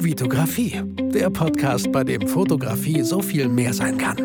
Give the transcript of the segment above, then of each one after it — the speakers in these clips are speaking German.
Vitografie, der Podcast, bei dem Fotografie so viel mehr sein kann.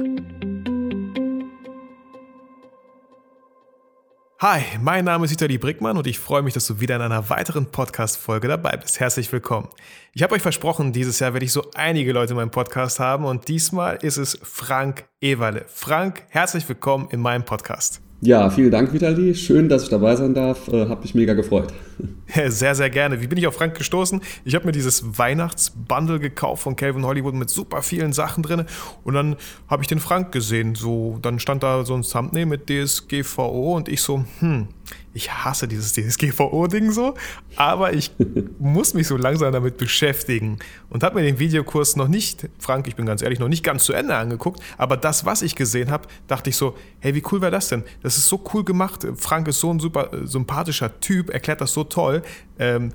Hi, mein Name ist Vitali Brickmann und ich freue mich, dass du wieder in einer weiteren Podcast-Folge dabei bist. Herzlich willkommen. Ich habe euch versprochen, dieses Jahr werde ich so einige Leute in meinem Podcast haben und diesmal ist es Frank Ewerle. Frank, herzlich willkommen in meinem Podcast. Ja, vielen Dank, Vitali. Schön, dass ich dabei sein darf. Äh, hab mich mega gefreut. Sehr, sehr gerne. Wie bin ich auf Frank gestoßen? Ich habe mir dieses Weihnachtsbundle gekauft von Calvin Hollywood mit super vielen Sachen drin. Und dann habe ich den Frank gesehen. So, dann stand da so ein Thumbnail mit DSGVO und ich so, hm, ich hasse dieses DSGVO-Ding so, aber ich muss mich so langsam damit beschäftigen und habe mir den Videokurs noch nicht, Frank, ich bin ganz ehrlich, noch nicht ganz zu Ende angeguckt, aber das, was ich gesehen habe, dachte ich so, hey, wie cool wäre das denn? Das ist so cool gemacht. Frank ist so ein super äh, sympathischer Typ, erklärt das so toll. Ähm,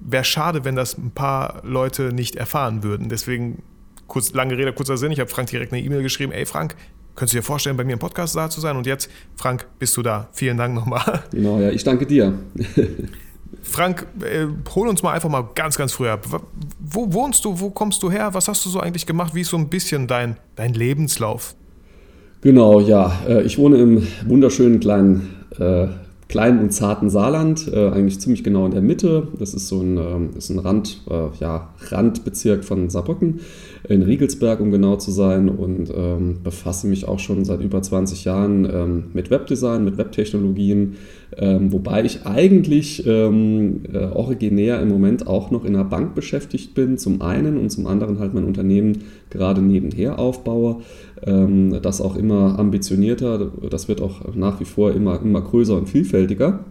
wäre schade, wenn das ein paar Leute nicht erfahren würden. Deswegen, kurz, lange Rede, kurzer Sinn, ich habe Frank direkt eine E-Mail geschrieben, ey Frank, Könntest du dir vorstellen, bei mir im Podcast da zu sein? Und jetzt, Frank, bist du da. Vielen Dank nochmal. Genau, ja, ich danke dir. Frank, äh, hol uns mal einfach mal ganz, ganz früh ab. Wo wohnst du? Wo kommst du her? Was hast du so eigentlich gemacht? Wie ist so ein bisschen dein, dein Lebenslauf? Genau, ja. Äh, ich wohne im wunderschönen kleinen, äh, kleinen und zarten Saarland, äh, eigentlich ziemlich genau in der Mitte. Das ist so ein, äh, ist ein Rand, äh, ja, Randbezirk von Saarbrücken in Riegelsberg, um genau zu sein, und ähm, befasse mich auch schon seit über 20 Jahren ähm, mit Webdesign, mit Webtechnologien, ähm, wobei ich eigentlich ähm, äh, originär im Moment auch noch in einer Bank beschäftigt bin, zum einen und zum anderen halt mein Unternehmen gerade nebenher aufbaue. Ähm, das auch immer ambitionierter, das wird auch nach wie vor immer, immer größer und vielfältiger.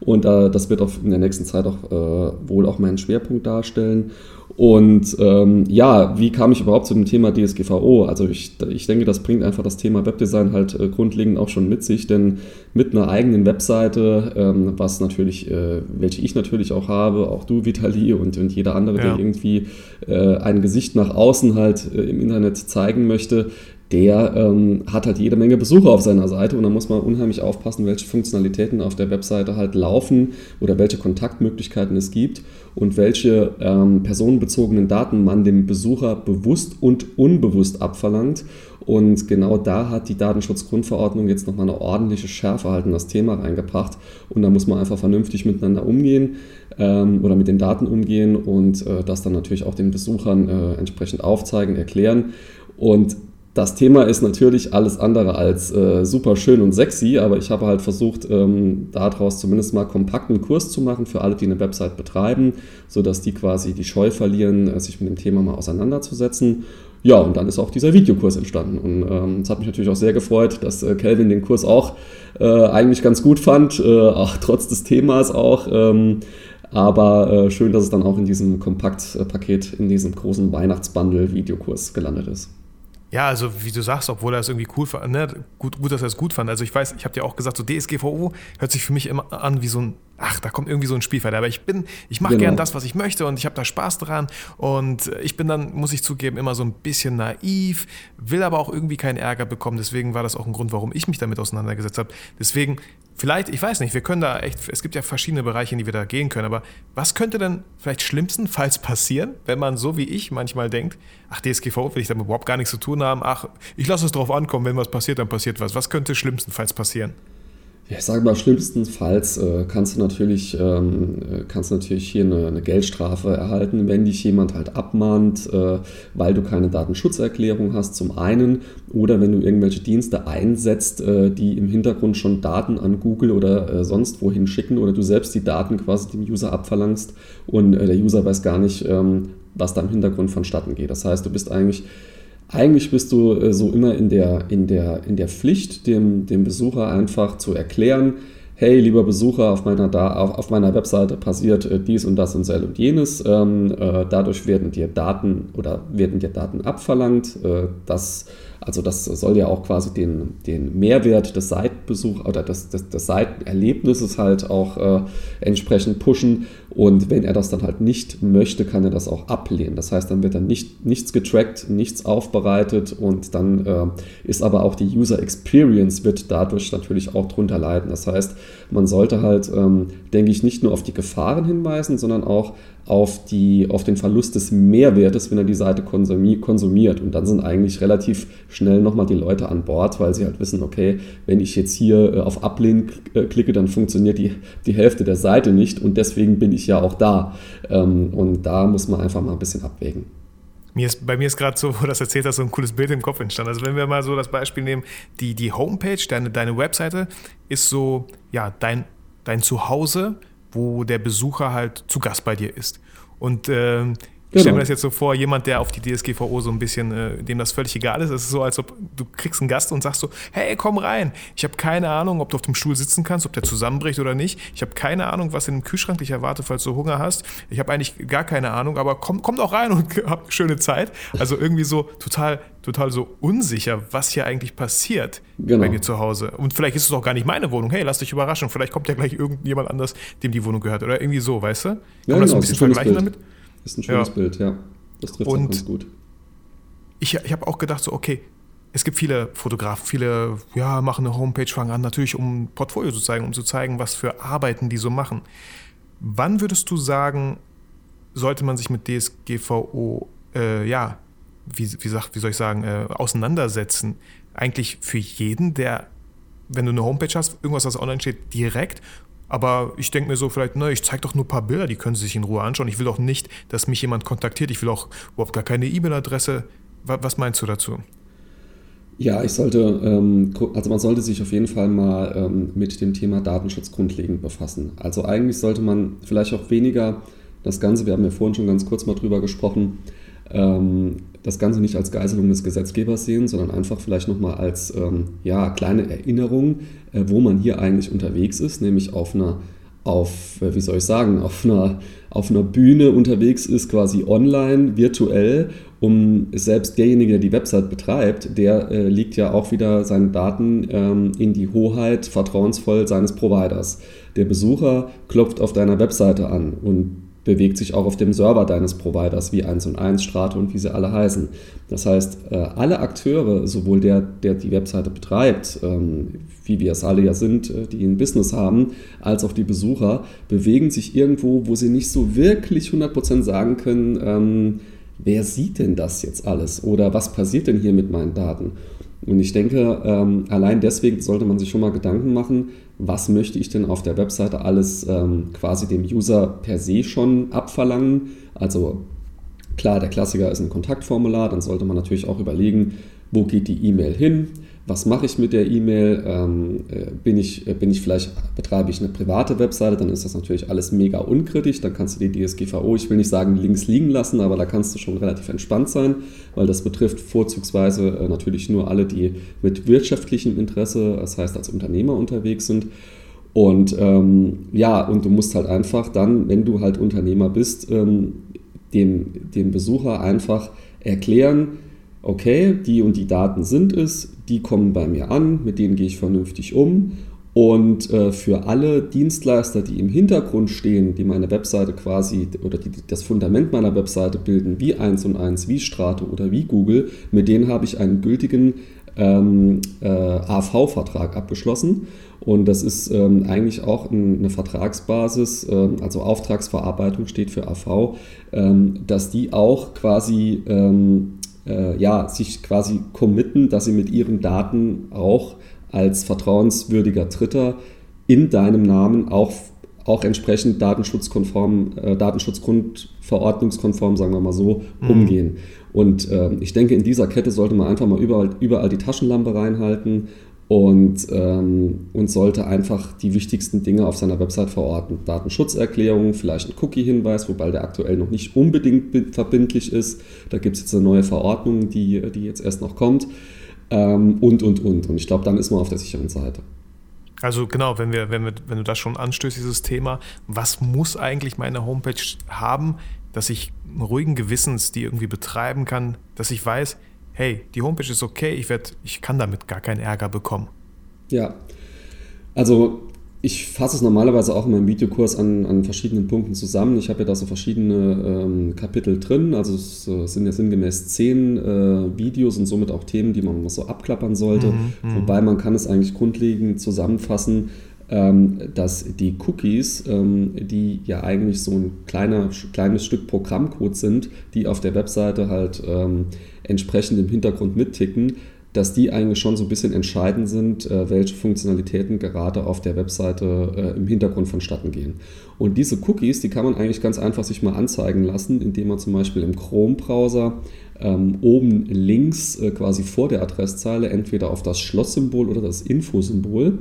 Und äh, das wird auch in der nächsten Zeit auch äh, wohl auch meinen Schwerpunkt darstellen. Und ähm, ja, wie kam ich überhaupt zu dem Thema DSGVO? Also ich, ich denke, das bringt einfach das Thema Webdesign halt äh, grundlegend auch schon mit sich, denn mit einer eigenen Webseite, ähm, was natürlich, äh, welche ich natürlich auch habe, auch du, Vitali und, und jeder andere, ja. der irgendwie äh, ein Gesicht nach außen halt äh, im Internet zeigen möchte, der ähm, hat halt jede Menge Besucher auf seiner Seite und da muss man unheimlich aufpassen, welche Funktionalitäten auf der Webseite halt laufen oder welche Kontaktmöglichkeiten es gibt und welche ähm, personenbezogenen Daten man dem Besucher bewusst und unbewusst abverlangt. Und genau da hat die Datenschutzgrundverordnung jetzt nochmal eine ordentliche Schärfe halt in das Thema reingebracht. Und da muss man einfach vernünftig miteinander umgehen ähm, oder mit den Daten umgehen und äh, das dann natürlich auch den Besuchern äh, entsprechend aufzeigen, erklären. Und das Thema ist natürlich alles andere als äh, super schön und sexy, aber ich habe halt versucht, ähm, daraus zumindest mal kompakten Kurs zu machen für alle, die eine Website betreiben, sodass die quasi die Scheu verlieren, äh, sich mit dem Thema mal auseinanderzusetzen. Ja, und dann ist auch dieser Videokurs entstanden. Und ähm, es ähm, hat mich natürlich auch sehr gefreut, dass äh, Kelvin den Kurs auch äh, eigentlich ganz gut fand, äh, auch trotz des Themas auch. Ähm, aber äh, schön, dass es dann auch in diesem Kompaktpaket, in diesem großen Weihnachtsbundle-Videokurs gelandet ist. Ja, also wie du sagst, obwohl er es irgendwie cool fand, ne? gut, gut, dass er es gut fand. Also ich weiß, ich habe dir auch gesagt, so DSGVO hört sich für mich immer an wie so ein, ach, da kommt irgendwie so ein Spielfeld. Aber ich bin, ich mache genau. gern das, was ich möchte und ich habe da Spaß dran. Und ich bin dann, muss ich zugeben, immer so ein bisschen naiv, will aber auch irgendwie keinen Ärger bekommen. Deswegen war das auch ein Grund, warum ich mich damit auseinandergesetzt habe. Deswegen vielleicht, ich weiß nicht, wir können da echt, es gibt ja verschiedene Bereiche, in die wir da gehen können, aber was könnte denn vielleicht schlimmstenfalls passieren, wenn man so wie ich manchmal denkt, ach, DSGVO will ich damit überhaupt gar nichts zu tun haben, ach, ich lasse es drauf ankommen, wenn was passiert, dann passiert was. Was könnte schlimmstenfalls passieren? Ja, ich sage mal, schlimmstenfalls äh, kannst du natürlich, ähm, äh, kannst du natürlich hier eine, eine, Geldstrafe erhalten, wenn dich jemand halt abmahnt, äh, weil du keine Datenschutzerklärung hast, zum einen, oder wenn du irgendwelche Dienste einsetzt, äh, die im Hintergrund schon Daten an Google oder äh, sonst wohin schicken, oder du selbst die Daten quasi dem User abverlangst und äh, der User weiß gar nicht, ähm, was da im Hintergrund vonstatten geht. Das heißt, du bist eigentlich eigentlich bist du äh, so immer in der, in der, in der Pflicht, dem, dem Besucher einfach zu erklären, hey, lieber Besucher, auf meiner, da auf, auf meiner Webseite passiert äh, dies und das und sel und jenes. Ähm, äh, dadurch werden dir Daten oder werden dir Daten abverlangt. Das Also das soll ja auch quasi den, den Mehrwert des Seitenbesuchs oder des, des, des Seitenerlebnisses halt auch äh, entsprechend pushen. Und wenn er das dann halt nicht möchte, kann er das auch ablehnen. Das heißt, dann wird dann nicht, nichts getrackt, nichts aufbereitet und dann äh, ist aber auch die User Experience wird dadurch natürlich auch drunter leiden. Das heißt, man sollte halt, ähm, denke ich, nicht nur auf die Gefahren hinweisen, sondern auch auf, die, auf den Verlust des Mehrwertes, wenn er die Seite konsumiert. Und dann sind eigentlich relativ schnell nochmal die Leute an Bord, weil sie halt wissen, okay, wenn ich jetzt hier äh, auf Ablehnen äh, klicke, dann funktioniert die, die Hälfte der Seite nicht und deswegen bin ich ja auch da. Ähm, und da muss man einfach mal ein bisschen abwägen. Mir ist, bei mir ist gerade so, wo das erzählt hast, so ein cooles Bild im Kopf entstanden. Also wenn wir mal so das Beispiel nehmen, die, die Homepage, deine, deine Webseite ist so, ja, dein, dein Zuhause wo der Besucher halt zu Gast bei dir ist. Und ähm, ich stelle mir genau. das jetzt so vor, jemand, der auf die DSGVO so ein bisschen, äh, dem das völlig egal ist. Es ist so, als ob du kriegst einen Gast und sagst so, hey, komm rein. Ich habe keine Ahnung, ob du auf dem Stuhl sitzen kannst, ob der zusammenbricht oder nicht. Ich habe keine Ahnung, was in dem Kühlschrank dich erwartet, falls du Hunger hast. Ich habe eigentlich gar keine Ahnung, aber komm, komm doch rein und hab eine schöne Zeit. Also irgendwie so total, total so unsicher, was hier eigentlich passiert genau. bei dir zu Hause. Und vielleicht ist es auch gar nicht meine Wohnung. Hey, lass dich überraschen. Vielleicht kommt ja gleich irgendjemand anders, dem die Wohnung gehört. Oder irgendwie so, weißt du? Kann ja, man das genau, ein bisschen vergleichen damit? Ist ein schönes ja. Bild, ja. Das trifft und ganz gut. Ich, ich habe auch gedacht, so, okay, es gibt viele Fotografen, viele ja, machen eine Homepage, fangen an, natürlich um ein Portfolio zu zeigen, um zu zeigen, was für Arbeiten die so machen. Wann würdest du sagen, sollte man sich mit DSGVO, äh, ja, wie, wie, sag, wie soll ich sagen, äh, auseinandersetzen? Eigentlich für jeden, der, wenn du eine Homepage hast, irgendwas, was online steht, direkt aber ich denke mir so vielleicht, ne, ich zeige doch nur ein paar Bilder, die können Sie sich in Ruhe anschauen. Ich will doch nicht, dass mich jemand kontaktiert. Ich will auch überhaupt gar keine E-Mail-Adresse. Was meinst du dazu? Ja, ich sollte, ähm, also man sollte sich auf jeden Fall mal ähm, mit dem Thema Datenschutz grundlegend befassen. Also eigentlich sollte man vielleicht auch weniger das Ganze, wir haben ja vorhin schon ganz kurz mal drüber gesprochen, ähm, das Ganze nicht als Geiselung des Gesetzgebers sehen, sondern einfach vielleicht nochmal als ähm, ja, kleine Erinnerung, äh, wo man hier eigentlich unterwegs ist, nämlich auf einer, auf, äh, wie soll ich sagen, auf einer, auf einer Bühne unterwegs ist, quasi online, virtuell, um selbst derjenige, der die Website betreibt, der äh, legt ja auch wieder seine Daten ähm, in die Hoheit vertrauensvoll seines Providers. Der Besucher klopft auf deiner Webseite an und bewegt sich auch auf dem Server deines Providers wie 1 und 1, Strate und wie sie alle heißen. Das heißt, äh, alle Akteure, sowohl der, der die Webseite betreibt, ähm, wie wir es alle ja sind, äh, die ein Business haben, als auch die Besucher, bewegen sich irgendwo, wo sie nicht so wirklich 100% sagen können, ähm, wer sieht denn das jetzt alles oder was passiert denn hier mit meinen Daten? Und ich denke, ähm, allein deswegen sollte man sich schon mal Gedanken machen, was möchte ich denn auf der Webseite alles ähm, quasi dem User per se schon abverlangen. Also klar, der Klassiker ist ein Kontaktformular, dann sollte man natürlich auch überlegen, wo geht die E-Mail hin, was mache ich mit der E-Mail, ähm, äh, bin, ich, äh, bin ich vielleicht, betreibe ich eine private Webseite, dann ist das natürlich alles mega unkritisch, dann kannst du die DSGVO, ich will nicht sagen links liegen lassen, aber da kannst du schon relativ entspannt sein, weil das betrifft vorzugsweise äh, natürlich nur alle, die mit wirtschaftlichem Interesse, das heißt als Unternehmer unterwegs sind. Und ähm, ja, und du musst halt einfach dann, wenn du halt Unternehmer bist, ähm, dem, dem Besucher einfach erklären, okay, die und die Daten sind es, die kommen bei mir an, mit denen gehe ich vernünftig um. Und äh, für alle Dienstleister, die im Hintergrund stehen, die meine Webseite quasi oder die, das Fundament meiner Webseite bilden, wie 1 und 1, wie Strato oder wie Google, mit denen habe ich einen gültigen ähm, äh, AV-Vertrag abgeschlossen. Und das ist ähm, eigentlich auch eine Vertragsbasis, ähm, also Auftragsverarbeitung steht für AV, ähm, dass die auch quasi ähm, äh, ja, sich quasi committen, dass sie mit ihren Daten auch als vertrauenswürdiger Dritter in deinem Namen auch, auch entsprechend datenschutzkonform, äh, datenschutzgrundverordnungskonform, sagen wir mal so, mhm. umgehen. Und äh, ich denke, in dieser Kette sollte man einfach mal überall, überall die Taschenlampe reinhalten und, ähm, und sollte einfach die wichtigsten Dinge auf seiner Website verorten. Datenschutzerklärung, vielleicht ein Cookie-Hinweis, wobei der aktuell noch nicht unbedingt verbindlich ist. Da gibt es jetzt eine neue Verordnung, die, die jetzt erst noch kommt. Ähm, und, und, und. Und ich glaube, dann ist man auf der sicheren Seite. Also genau, wenn, wir, wenn, wir, wenn du das schon anstößt, dieses Thema, was muss eigentlich meine Homepage haben, dass ich ruhigen Gewissens die irgendwie betreiben kann, dass ich weiß, hey, die Homepage ist okay, ich, werd, ich kann damit gar keinen Ärger bekommen. Ja, also ich fasse es normalerweise auch in meinem Videokurs an, an verschiedenen Punkten zusammen. Ich habe ja da so verschiedene ähm, Kapitel drin. Also es äh, sind ja sinngemäß zehn äh, Videos und somit auch Themen, die man mal so abklappern sollte. Mhm, mhm, Wobei man kann es eigentlich grundlegend zusammenfassen, dass die Cookies, ähm, die ja eigentlich so ein kleiner, kleines Stück Programmcode sind, die auf der Webseite halt ähm, entsprechend im Hintergrund mitticken, dass die eigentlich schon so ein bisschen entscheidend sind, äh, welche Funktionalitäten gerade auf der Webseite äh, im Hintergrund vonstatten gehen. Und diese Cookies, die kann man eigentlich ganz einfach sich mal anzeigen lassen, indem man zum Beispiel im Chrome-Browser ähm, oben links äh, quasi vor der Adresszeile entweder auf das Schlosssymbol oder das Infosymbol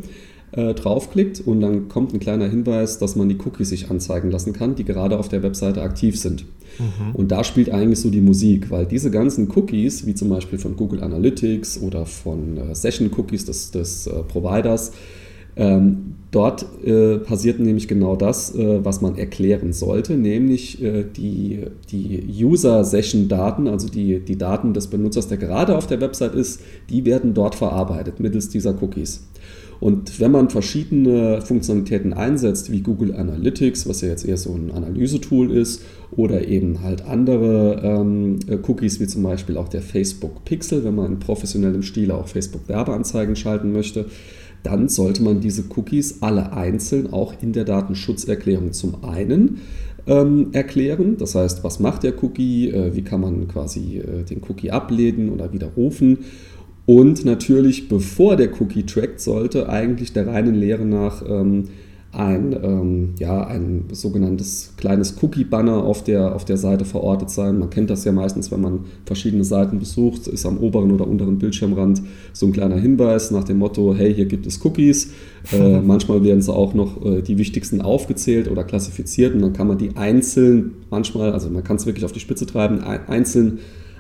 äh, draufklickt und dann kommt ein kleiner Hinweis, dass man die Cookies sich anzeigen lassen kann, die gerade auf der Webseite aktiv sind. Mhm. Und da spielt eigentlich so die Musik, weil diese ganzen Cookies, wie zum Beispiel von Google Analytics oder von äh, Session Cookies des, des äh, Providers, ähm, dort äh, passiert nämlich genau das, äh, was man erklären sollte, nämlich äh, die, die User-Session-Daten, also die, die Daten des Benutzers, der gerade auf der Website ist, die werden dort verarbeitet mittels dieser Cookies. Und wenn man verschiedene Funktionalitäten einsetzt, wie Google Analytics, was ja jetzt eher so ein Analysetool ist, oder eben halt andere ähm, Cookies, wie zum Beispiel auch der Facebook Pixel, wenn man in professionellem Stil auch Facebook Werbeanzeigen schalten möchte, dann sollte man diese Cookies alle einzeln auch in der Datenschutzerklärung zum einen ähm, erklären. Das heißt, was macht der Cookie, äh, wie kann man quasi äh, den Cookie ablehnen oder widerrufen und natürlich, bevor der Cookie trackt, sollte eigentlich der reinen Lehre nach ähm, ein, ähm, ja, ein sogenanntes kleines Cookie-Banner auf der, auf der Seite verortet sein. Man kennt das ja meistens, wenn man verschiedene Seiten besucht, ist am oberen oder unteren Bildschirmrand so ein kleiner Hinweis nach dem Motto, hey, hier gibt es Cookies. Äh, manchmal werden sie auch noch äh, die wichtigsten aufgezählt oder klassifiziert und dann kann man die einzeln, manchmal, also man kann es wirklich auf die Spitze treiben, einzeln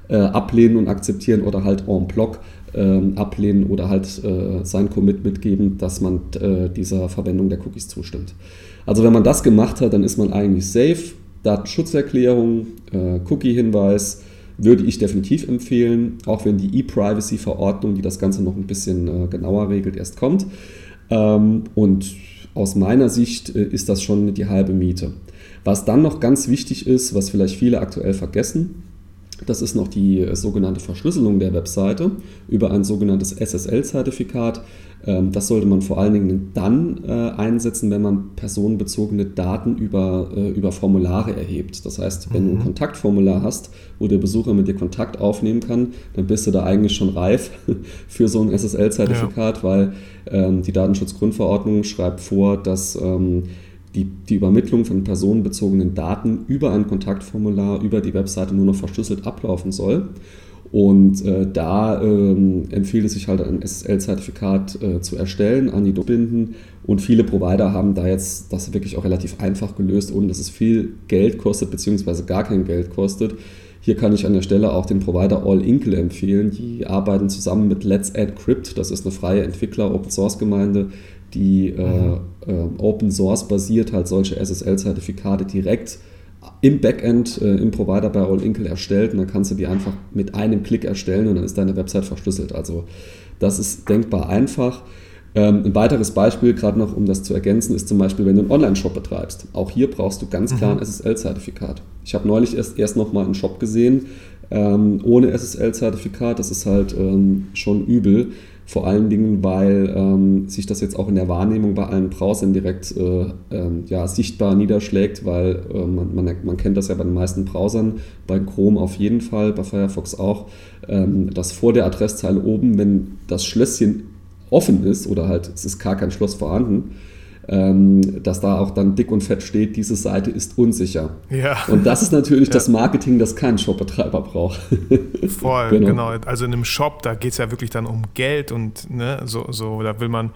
äh, ablehnen und akzeptieren oder halt en bloc ablehnen oder halt äh, sein Commitment geben, dass man äh, dieser Verwendung der Cookies zustimmt. Also wenn man das gemacht hat, dann ist man eigentlich safe. Datenschutzerklärung, äh, Cookie-Hinweis würde ich definitiv empfehlen, auch wenn die E-Privacy-Verordnung, die das Ganze noch ein bisschen äh, genauer regelt, erst kommt. Ähm, und aus meiner Sicht äh, ist das schon die halbe Miete. Was dann noch ganz wichtig ist, was vielleicht viele aktuell vergessen, das ist noch die äh, sogenannte Verschlüsselung der Webseite über ein sogenanntes SSL-Zertifikat. Ähm, das sollte man vor allen Dingen dann äh, einsetzen, wenn man personenbezogene Daten über, äh, über Formulare erhebt. Das heißt, wenn du ein mhm. Kontaktformular hast, wo der Besucher mit dir Kontakt aufnehmen kann, dann bist du da eigentlich schon reif für so ein SSL-Zertifikat, ja. weil ähm, die Datenschutzgrundverordnung schreibt vor, dass ähm, die, die Übermittlung von personenbezogenen Daten über ein Kontaktformular, über die Webseite nur noch verschlüsselt ablaufen soll. Und äh, da ähm, empfiehlt es sich halt ein SSL-Zertifikat äh, zu erstellen, an die binden. Und viele Provider haben da jetzt das wirklich auch relativ einfach gelöst, ohne dass es viel Geld kostet, beziehungsweise gar kein Geld kostet. Hier kann ich an der Stelle auch den Provider All Inkle empfehlen. Die arbeiten zusammen mit Let's Add Crypt. Das ist eine freie Entwickler-Open-Source-Gemeinde, die äh, äh, Open Source basiert halt solche SSL-Zertifikate direkt im Backend äh, im Provider bei All Inkle erstellt und dann kannst du die einfach mit einem Klick erstellen und dann ist deine Website verschlüsselt. Also das ist denkbar einfach. Ähm, ein weiteres Beispiel, gerade noch um das zu ergänzen, ist zum Beispiel, wenn du einen Online-Shop betreibst. Auch hier brauchst du ganz klar ein mhm. SSL-Zertifikat. Ich habe neulich erst, erst noch mal einen Shop gesehen ähm, ohne SSL-Zertifikat. Das ist halt ähm, schon übel. Vor allen Dingen, weil ähm, sich das jetzt auch in der Wahrnehmung bei allen Browsern direkt äh, ähm, ja, sichtbar niederschlägt, weil äh, man, man, man, kennt das ja bei den meisten Browsern, bei Chrome auf jeden Fall, bei Firefox auch, ähm, dass vor der Adresszeile oben, wenn das Schlösschen offen ist oder halt es ist gar kein Schloss vorhanden, ähm, dass da auch dann dick und fett steht, diese Seite ist unsicher. Ja. Und das ist natürlich ja. das Marketing, das kein Shopbetreiber braucht. Voll, genau. genau. Also in einem Shop, da geht es ja wirklich dann um Geld und ne, so, so, da will man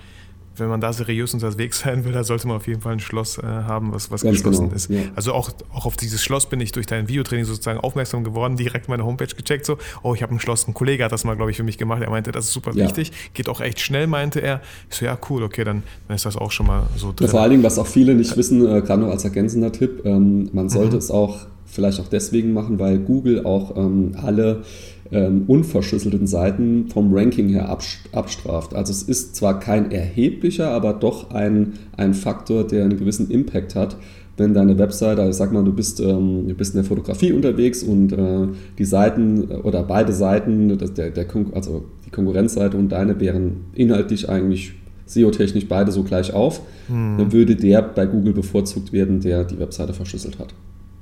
wenn man da seriös unterwegs sein will, da sollte man auf jeden Fall ein Schloss äh, haben, was, was geschlossen genau, ist. Ja. Also auch, auch auf dieses Schloss bin ich durch dein Videotraining sozusagen aufmerksam geworden, direkt meine Homepage gecheckt, so, oh, ich habe ein Schloss, ein Kollege hat das mal, glaube ich, für mich gemacht, er meinte, das ist super ja. wichtig, geht auch echt schnell, meinte er. Ich so, ja, cool, okay, dann, dann ist das auch schon mal so drin. Ja, vor allen Dingen, was auch viele nicht wissen, äh, gerade noch als ergänzender Tipp, ähm, man sollte mhm. es auch vielleicht auch deswegen machen, weil Google auch ähm, alle ähm, unverschlüsselten Seiten vom Ranking her abstraft. Also es ist zwar kein erheblicher, aber doch ein, ein Faktor, der einen gewissen Impact hat, wenn deine Webseite, also sag mal, du bist, ähm, du bist in der Fotografie unterwegs und äh, die Seiten oder beide Seiten, das, der, der also die Konkurrenzseite und deine wären inhaltlich eigentlich SEO-technisch beide so gleich auf, hm. dann würde der bei Google bevorzugt werden, der die Webseite verschlüsselt hat.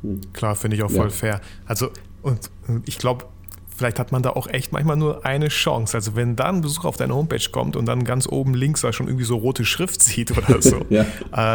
Hm. Klar, finde ich auch voll ja. fair. Also, und ich glaube, vielleicht hat man da auch echt manchmal nur eine Chance. Also wenn da ein Besucher auf deine Homepage kommt und dann ganz oben links da schon irgendwie so rote Schrift sieht oder so, ja.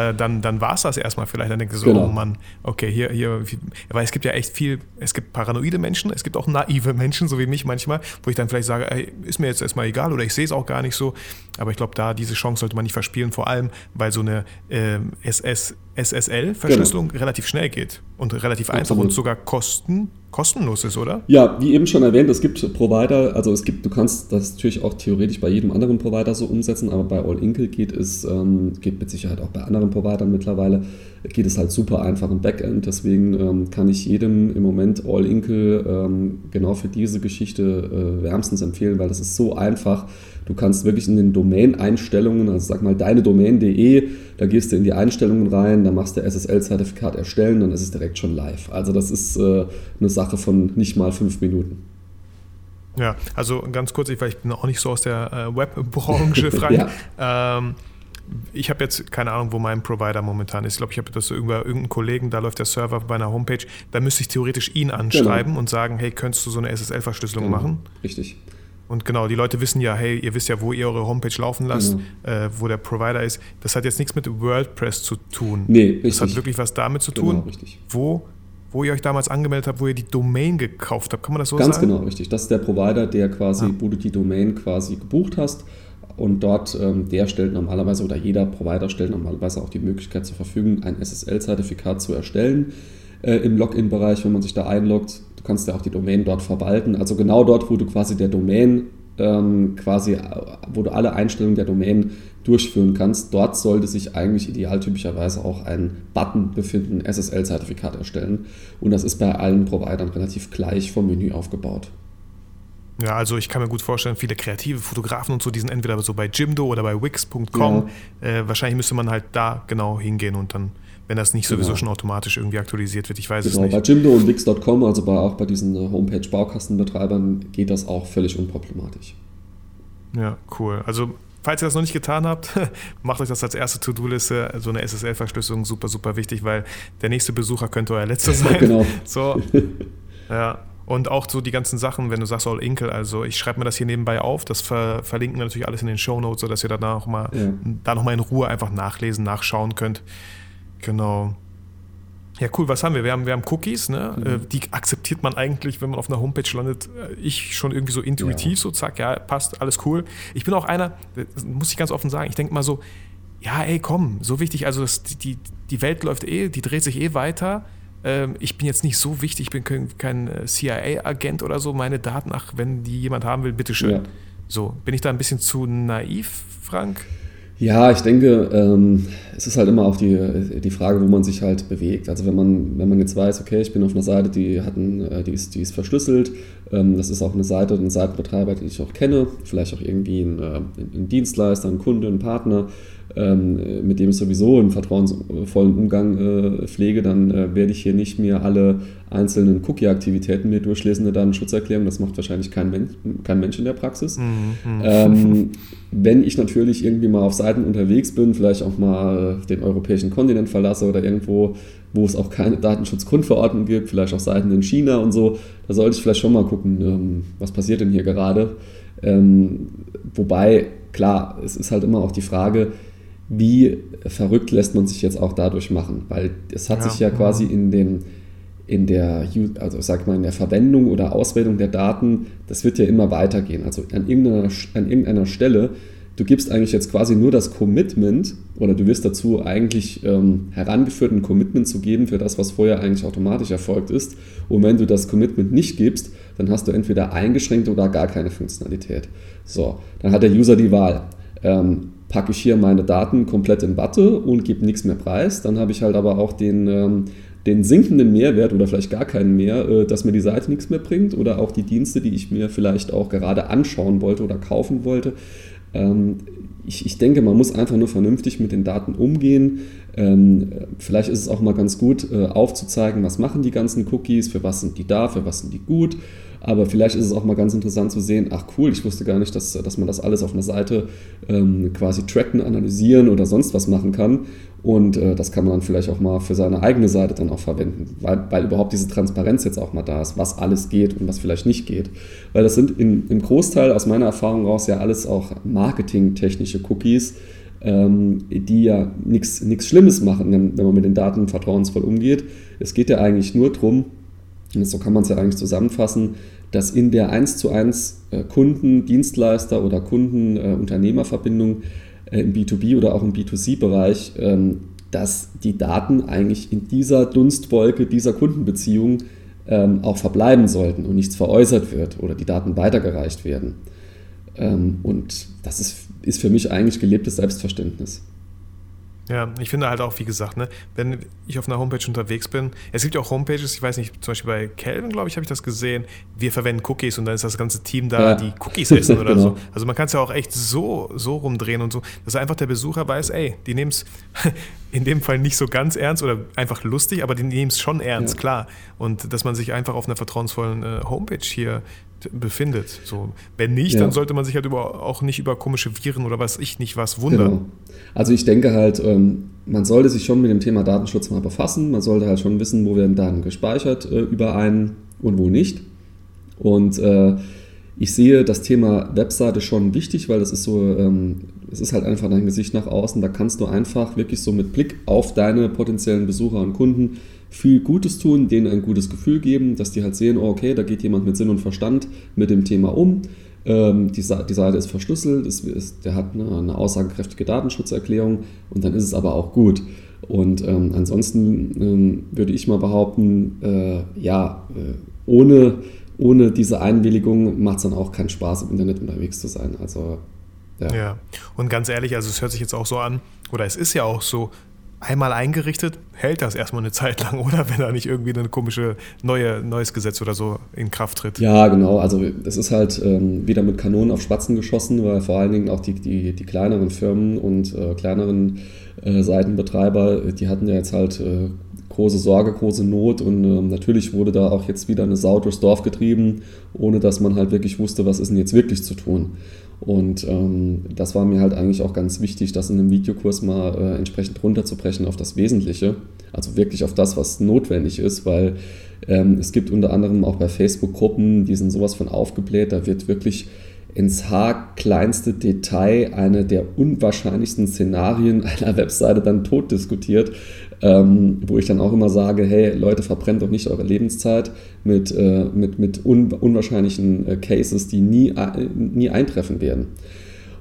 äh, dann, dann war es das erstmal vielleicht. Dann denkst du so, genau. oh Mann, okay, hier, hier, weil es gibt ja echt viel, es gibt paranoide Menschen, es gibt auch naive Menschen, so wie mich manchmal, wo ich dann vielleicht sage, ey, ist mir jetzt erstmal egal oder ich sehe es auch gar nicht so. Aber ich glaube, da diese Chance sollte man nicht verspielen, vor allem, weil so eine äh, SS, SSL-Verschlüsselung genau. relativ schnell geht und relativ Absolut. einfach und sogar kosten, kostenlos ist, oder? Ja, wie eben schon erwähnt, es gibt Provider, also es gibt, du kannst das natürlich auch theoretisch bei jedem anderen Provider so umsetzen, aber bei All Inkle geht es, ähm, geht mit Sicherheit auch bei anderen Providern mittlerweile, geht es halt super einfach im Backend. Deswegen ähm, kann ich jedem im Moment All Inkle ähm, genau für diese Geschichte äh, wärmstens empfehlen, weil das ist so einfach Du kannst wirklich in den Domain-Einstellungen, also sag mal deine Domain.de, da gehst du in die Einstellungen rein, da machst du SSL-Zertifikat erstellen, dann ist es direkt schon live. Also das ist äh, eine Sache von nicht mal fünf Minuten. Ja, also ganz kurz, ich, ich bin auch nicht so aus der äh, Webbranche, Frank. ja. ähm, ich habe jetzt keine Ahnung, wo mein Provider momentan ist. Ich glaube, ich habe das über irgendeinen Kollegen, da läuft der Server bei einer Homepage. Da müsste ich theoretisch ihn anschreiben genau. und sagen, hey, könntest du so eine SSL-Verschlüsselung genau. machen? Richtig. Und genau, die Leute wissen ja, hey, ihr wisst ja, wo ihr eure Homepage laufen lasst, mhm. äh, wo der Provider ist. Das hat jetzt nichts mit WordPress zu tun. Nee, richtig. Das hat wirklich was damit zu tun, genau, richtig. wo wo ihr euch damals angemeldet habt, wo ihr die Domain gekauft habt. Kann man das so Ganz sagen? Ganz genau, richtig. Das ist der Provider, der quasi, ah. wo du die Domain quasi gebucht hast. Und dort, ähm, der stellt normalerweise oder jeder Provider stellt normalerweise auch die Möglichkeit zur Verfügung, ein SSL-Zertifikat zu erstellen äh, im Login-Bereich, wenn man sich da einloggt kannst ja auch die Domain dort verwalten. Also genau dort, wo du quasi der Domain ähm, quasi, wo du alle Einstellungen der Domain durchführen kannst, dort sollte sich eigentlich idealtypischerweise auch ein Button befinden, SSL-Zertifikat erstellen. Und das ist bei allen Providern relativ gleich vom Menü aufgebaut. Ja, also ich kann mir gut vorstellen, viele kreative Fotografen und so, die sind entweder so bei Jimdo oder bei Wix.com. Ja. Äh, wahrscheinlich müsste man halt da genau hingehen und dann wenn das nicht sowieso genau. schon automatisch irgendwie aktualisiert wird. Ich weiß genau, es nicht. Bei Jimdo und Wix.com, also bei, auch bei diesen äh, Homepage-Baukastenbetreibern, geht das auch völlig unproblematisch. Ja, cool. Also falls ihr das noch nicht getan habt, macht euch das als erste To-Do-Liste. So eine SSL-Verschlüsselung super, super wichtig, weil der nächste Besucher könnte euer letzter sein. genau. So. Ja. Und auch so die ganzen Sachen, wenn du sagst All Inkle, also ich schreibe mir das hier nebenbei auf, das ver verlinken wir natürlich alles in den Show Notes, sodass ihr danach mal, ja. da nochmal in Ruhe einfach nachlesen, nachschauen könnt. Genau. Ja, cool, was haben wir? Wir haben, wir haben Cookies, ne? Mhm. Äh, die akzeptiert man eigentlich, wenn man auf einer Homepage landet. Äh, ich schon irgendwie so intuitiv, ja. so zack, ja, passt, alles cool. Ich bin auch einer, muss ich ganz offen sagen, ich denke mal so, ja, ey, komm, so wichtig, also das, die, die Welt läuft eh, die dreht sich eh weiter. Ähm, ich bin jetzt nicht so wichtig, ich bin kein äh, CIA-Agent oder so. Meine Daten, ach, wenn die jemand haben will, bitteschön. Ja. So, bin ich da ein bisschen zu naiv, Frank? Ja, ich denke, ähm, es ist halt immer auch die, die Frage, wo man sich halt bewegt. Also wenn man, wenn man jetzt weiß, okay, ich bin auf einer Seite, die, hat ein, äh, die, ist, die ist verschlüsselt, ähm, das ist auch eine Seite, ein Seitenbetreiber, den ich auch kenne, vielleicht auch irgendwie ein, äh, ein Dienstleister, ein Kunde, ein Partner, ähm, mit dem ich sowieso einen vertrauensvollen Umgang äh, pflege, dann äh, werde ich hier nicht mehr alle einzelnen Cookie-Aktivitäten mir durchlesen, eine Datenschutzerklärung. Das macht wahrscheinlich kein Mensch, kein Mensch in der Praxis. Mhm. mhm. Ähm, wenn ich natürlich irgendwie mal auf Seiten unterwegs bin, vielleicht auch mal den europäischen Kontinent verlasse oder irgendwo, wo es auch keine Datenschutzgrundverordnung gibt, vielleicht auch Seiten in China und so, da sollte ich vielleicht schon mal gucken, ähm, was passiert denn hier gerade. Ähm, wobei, klar, es ist halt immer auch die Frage, wie verrückt lässt man sich jetzt auch dadurch machen, weil es hat ja, sich ja quasi in dem in der, also sag mal, in der Verwendung oder Auswertung der Daten, das wird ja immer weitergehen. Also an irgendeiner, an irgendeiner Stelle, du gibst eigentlich jetzt quasi nur das Commitment oder du wirst dazu eigentlich ähm, herangeführt, ein Commitment zu geben für das, was vorher eigentlich automatisch erfolgt ist. Und wenn du das Commitment nicht gibst, dann hast du entweder eingeschränkte oder gar keine Funktionalität. So, dann hat der User die Wahl. Ähm, packe ich hier meine Daten komplett in Watte und gebe nichts mehr preis. Dann habe ich halt aber auch den, ähm, den sinkenden Mehrwert oder vielleicht gar keinen mehr, äh, dass mir die Seite nichts mehr bringt oder auch die Dienste, die ich mir vielleicht auch gerade anschauen wollte oder kaufen wollte. Ähm, ich, ich denke, man muss einfach nur vernünftig mit den Daten umgehen. Ähm, vielleicht ist es auch mal ganz gut äh, aufzuzeigen, was machen die ganzen Cookies, für was sind die da, für was sind die gut aber vielleicht ist es auch mal ganz interessant zu sehen, ach cool, ich wusste gar nicht, dass, dass man das alles auf einer Seite ähm, quasi tracken, analysieren oder sonst was machen kann. Und äh, das kann man dann vielleicht auch mal für seine eigene Seite dann auch verwenden, weil, weil überhaupt diese Transparenz jetzt auch mal da ist, was alles geht und was vielleicht nicht geht. Weil das sind in, im Großteil aus meiner Erfahrung raus ja alles auch marketingtechnische Cookies, ähm, die ja nichts Schlimmes machen, wenn, man mit den Daten vertrauensvoll umgeht. Es geht ja eigentlich nur darum, so kann man es ja eigentlich zusammenfassen, dass in der 1 zu 1 äh, Kunden-Dienstleister oder Kunden-Unternehmerverbindung äh, im B2B oder auch im B2C-Bereich, ähm, dass die Daten eigentlich in dieser Dunstwolke dieser Kundenbeziehung ähm, auch verbleiben sollten und nichts veräußert wird oder die Daten weitergereicht werden. Ähm, und das ist, ist für mich eigentlich gelebtes Selbstverständnis. Ja, ich finde halt auch, wie gesagt, ne, wenn ich auf einer Homepage unterwegs bin, es gibt ja auch Homepages, ich weiß nicht, zum Beispiel bei Calvin, glaube ich, habe ich das gesehen, wir verwenden Cookies und dann ist das ganze Team da, ja. die Cookies essen oder genau. so. Also man kann es ja auch echt so, so rumdrehen und so, dass einfach der Besucher weiß, ey, die nehmen es in dem Fall nicht so ganz ernst oder einfach lustig, aber die nehmen es schon ernst, ja. klar. Und dass man sich einfach auf einer vertrauensvollen äh, Homepage hier befindet. So, wenn nicht, ja. dann sollte man sich halt über, auch nicht über komische Viren oder was ich nicht was wundern. Genau. Also ich denke halt, ähm, man sollte sich schon mit dem Thema Datenschutz mal befassen. Man sollte halt schon wissen, wo werden Daten gespeichert äh, über einen und wo nicht. Und äh, ich sehe das Thema Webseite schon wichtig, weil das ist so, ähm, es ist halt einfach dein Gesicht nach außen. Da kannst du einfach wirklich so mit Blick auf deine potenziellen Besucher und Kunden viel Gutes tun, denen ein gutes Gefühl geben, dass die halt sehen, oh, okay, da geht jemand mit Sinn und Verstand mit dem Thema um. Ähm, die, die, Seite ist verschlüsselt, ist, ist, der hat eine, eine, aussagekräftige Datenschutzerklärung und dann ist es aber auch gut. Und ähm, ansonsten ähm, würde ich mal behaupten, äh, ja, äh, ohne, ohne diese Einwilligung macht es dann auch keinen Spaß, im Internet unterwegs zu sein. Also ja. ja. Und ganz ehrlich, also es hört sich jetzt auch so an, oder es ist ja auch so, einmal eingerichtet, hält das erstmal eine Zeit lang, oder? Wenn da nicht irgendwie ein komische neue, neues Gesetz oder so in Kraft tritt. Ja, genau. Also es ist halt ähm, wieder mit Kanonen auf Spatzen geschossen, weil vor allen Dingen auch die, die, die kleineren Firmen und äh, kleineren äh, Seitenbetreiber, die hatten ja jetzt halt äh, große Sorge, große Not und ähm, natürlich wurde da auch jetzt wieder eine Sau durchs Dorf getrieben, ohne dass man halt wirklich wusste, was ist denn jetzt wirklich zu tun. Und ähm, das war mir halt eigentlich auch ganz wichtig, das in einem Videokurs mal äh, entsprechend runterzubrechen auf das Wesentliche, also wirklich auf das, was notwendig ist, weil ähm, es gibt unter anderem auch bei Facebook Gruppen, die sind sowas von aufgebläht, da wird wirklich ins haarkleinste Detail eine der unwahrscheinlichsten Szenarien einer Webseite dann tot diskutiert, ähm, wo ich dann auch immer sage, hey Leute, verbrennt doch nicht eure Lebenszeit mit, äh, mit, mit un unwahrscheinlichen äh, Cases, die nie, äh, nie eintreffen werden.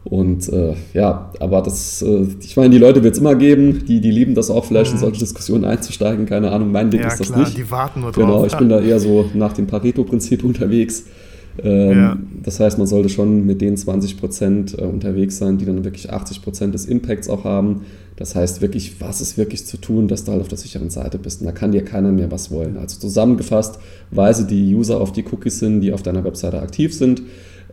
Und äh, ja, aber das, äh, ich meine, die Leute wird es immer geben, die, die lieben das auch, vielleicht mhm. in solche Diskussionen einzusteigen, keine Ahnung, mein Ding ja, ist das klar, nicht. Die warten nur drauf. Genau, ich bin da eher so nach dem Pareto-Prinzip unterwegs. Ähm, ja. Das heißt, man sollte schon mit den 20 Prozent äh, unterwegs sein, die dann wirklich 80 Prozent des Impacts auch haben. Das heißt wirklich, was ist wirklich zu tun, dass du halt auf der sicheren Seite bist. Und da kann dir keiner mehr was wollen. Also zusammengefasst, weise die User auf die Cookies hin, die auf deiner Webseite aktiv sind.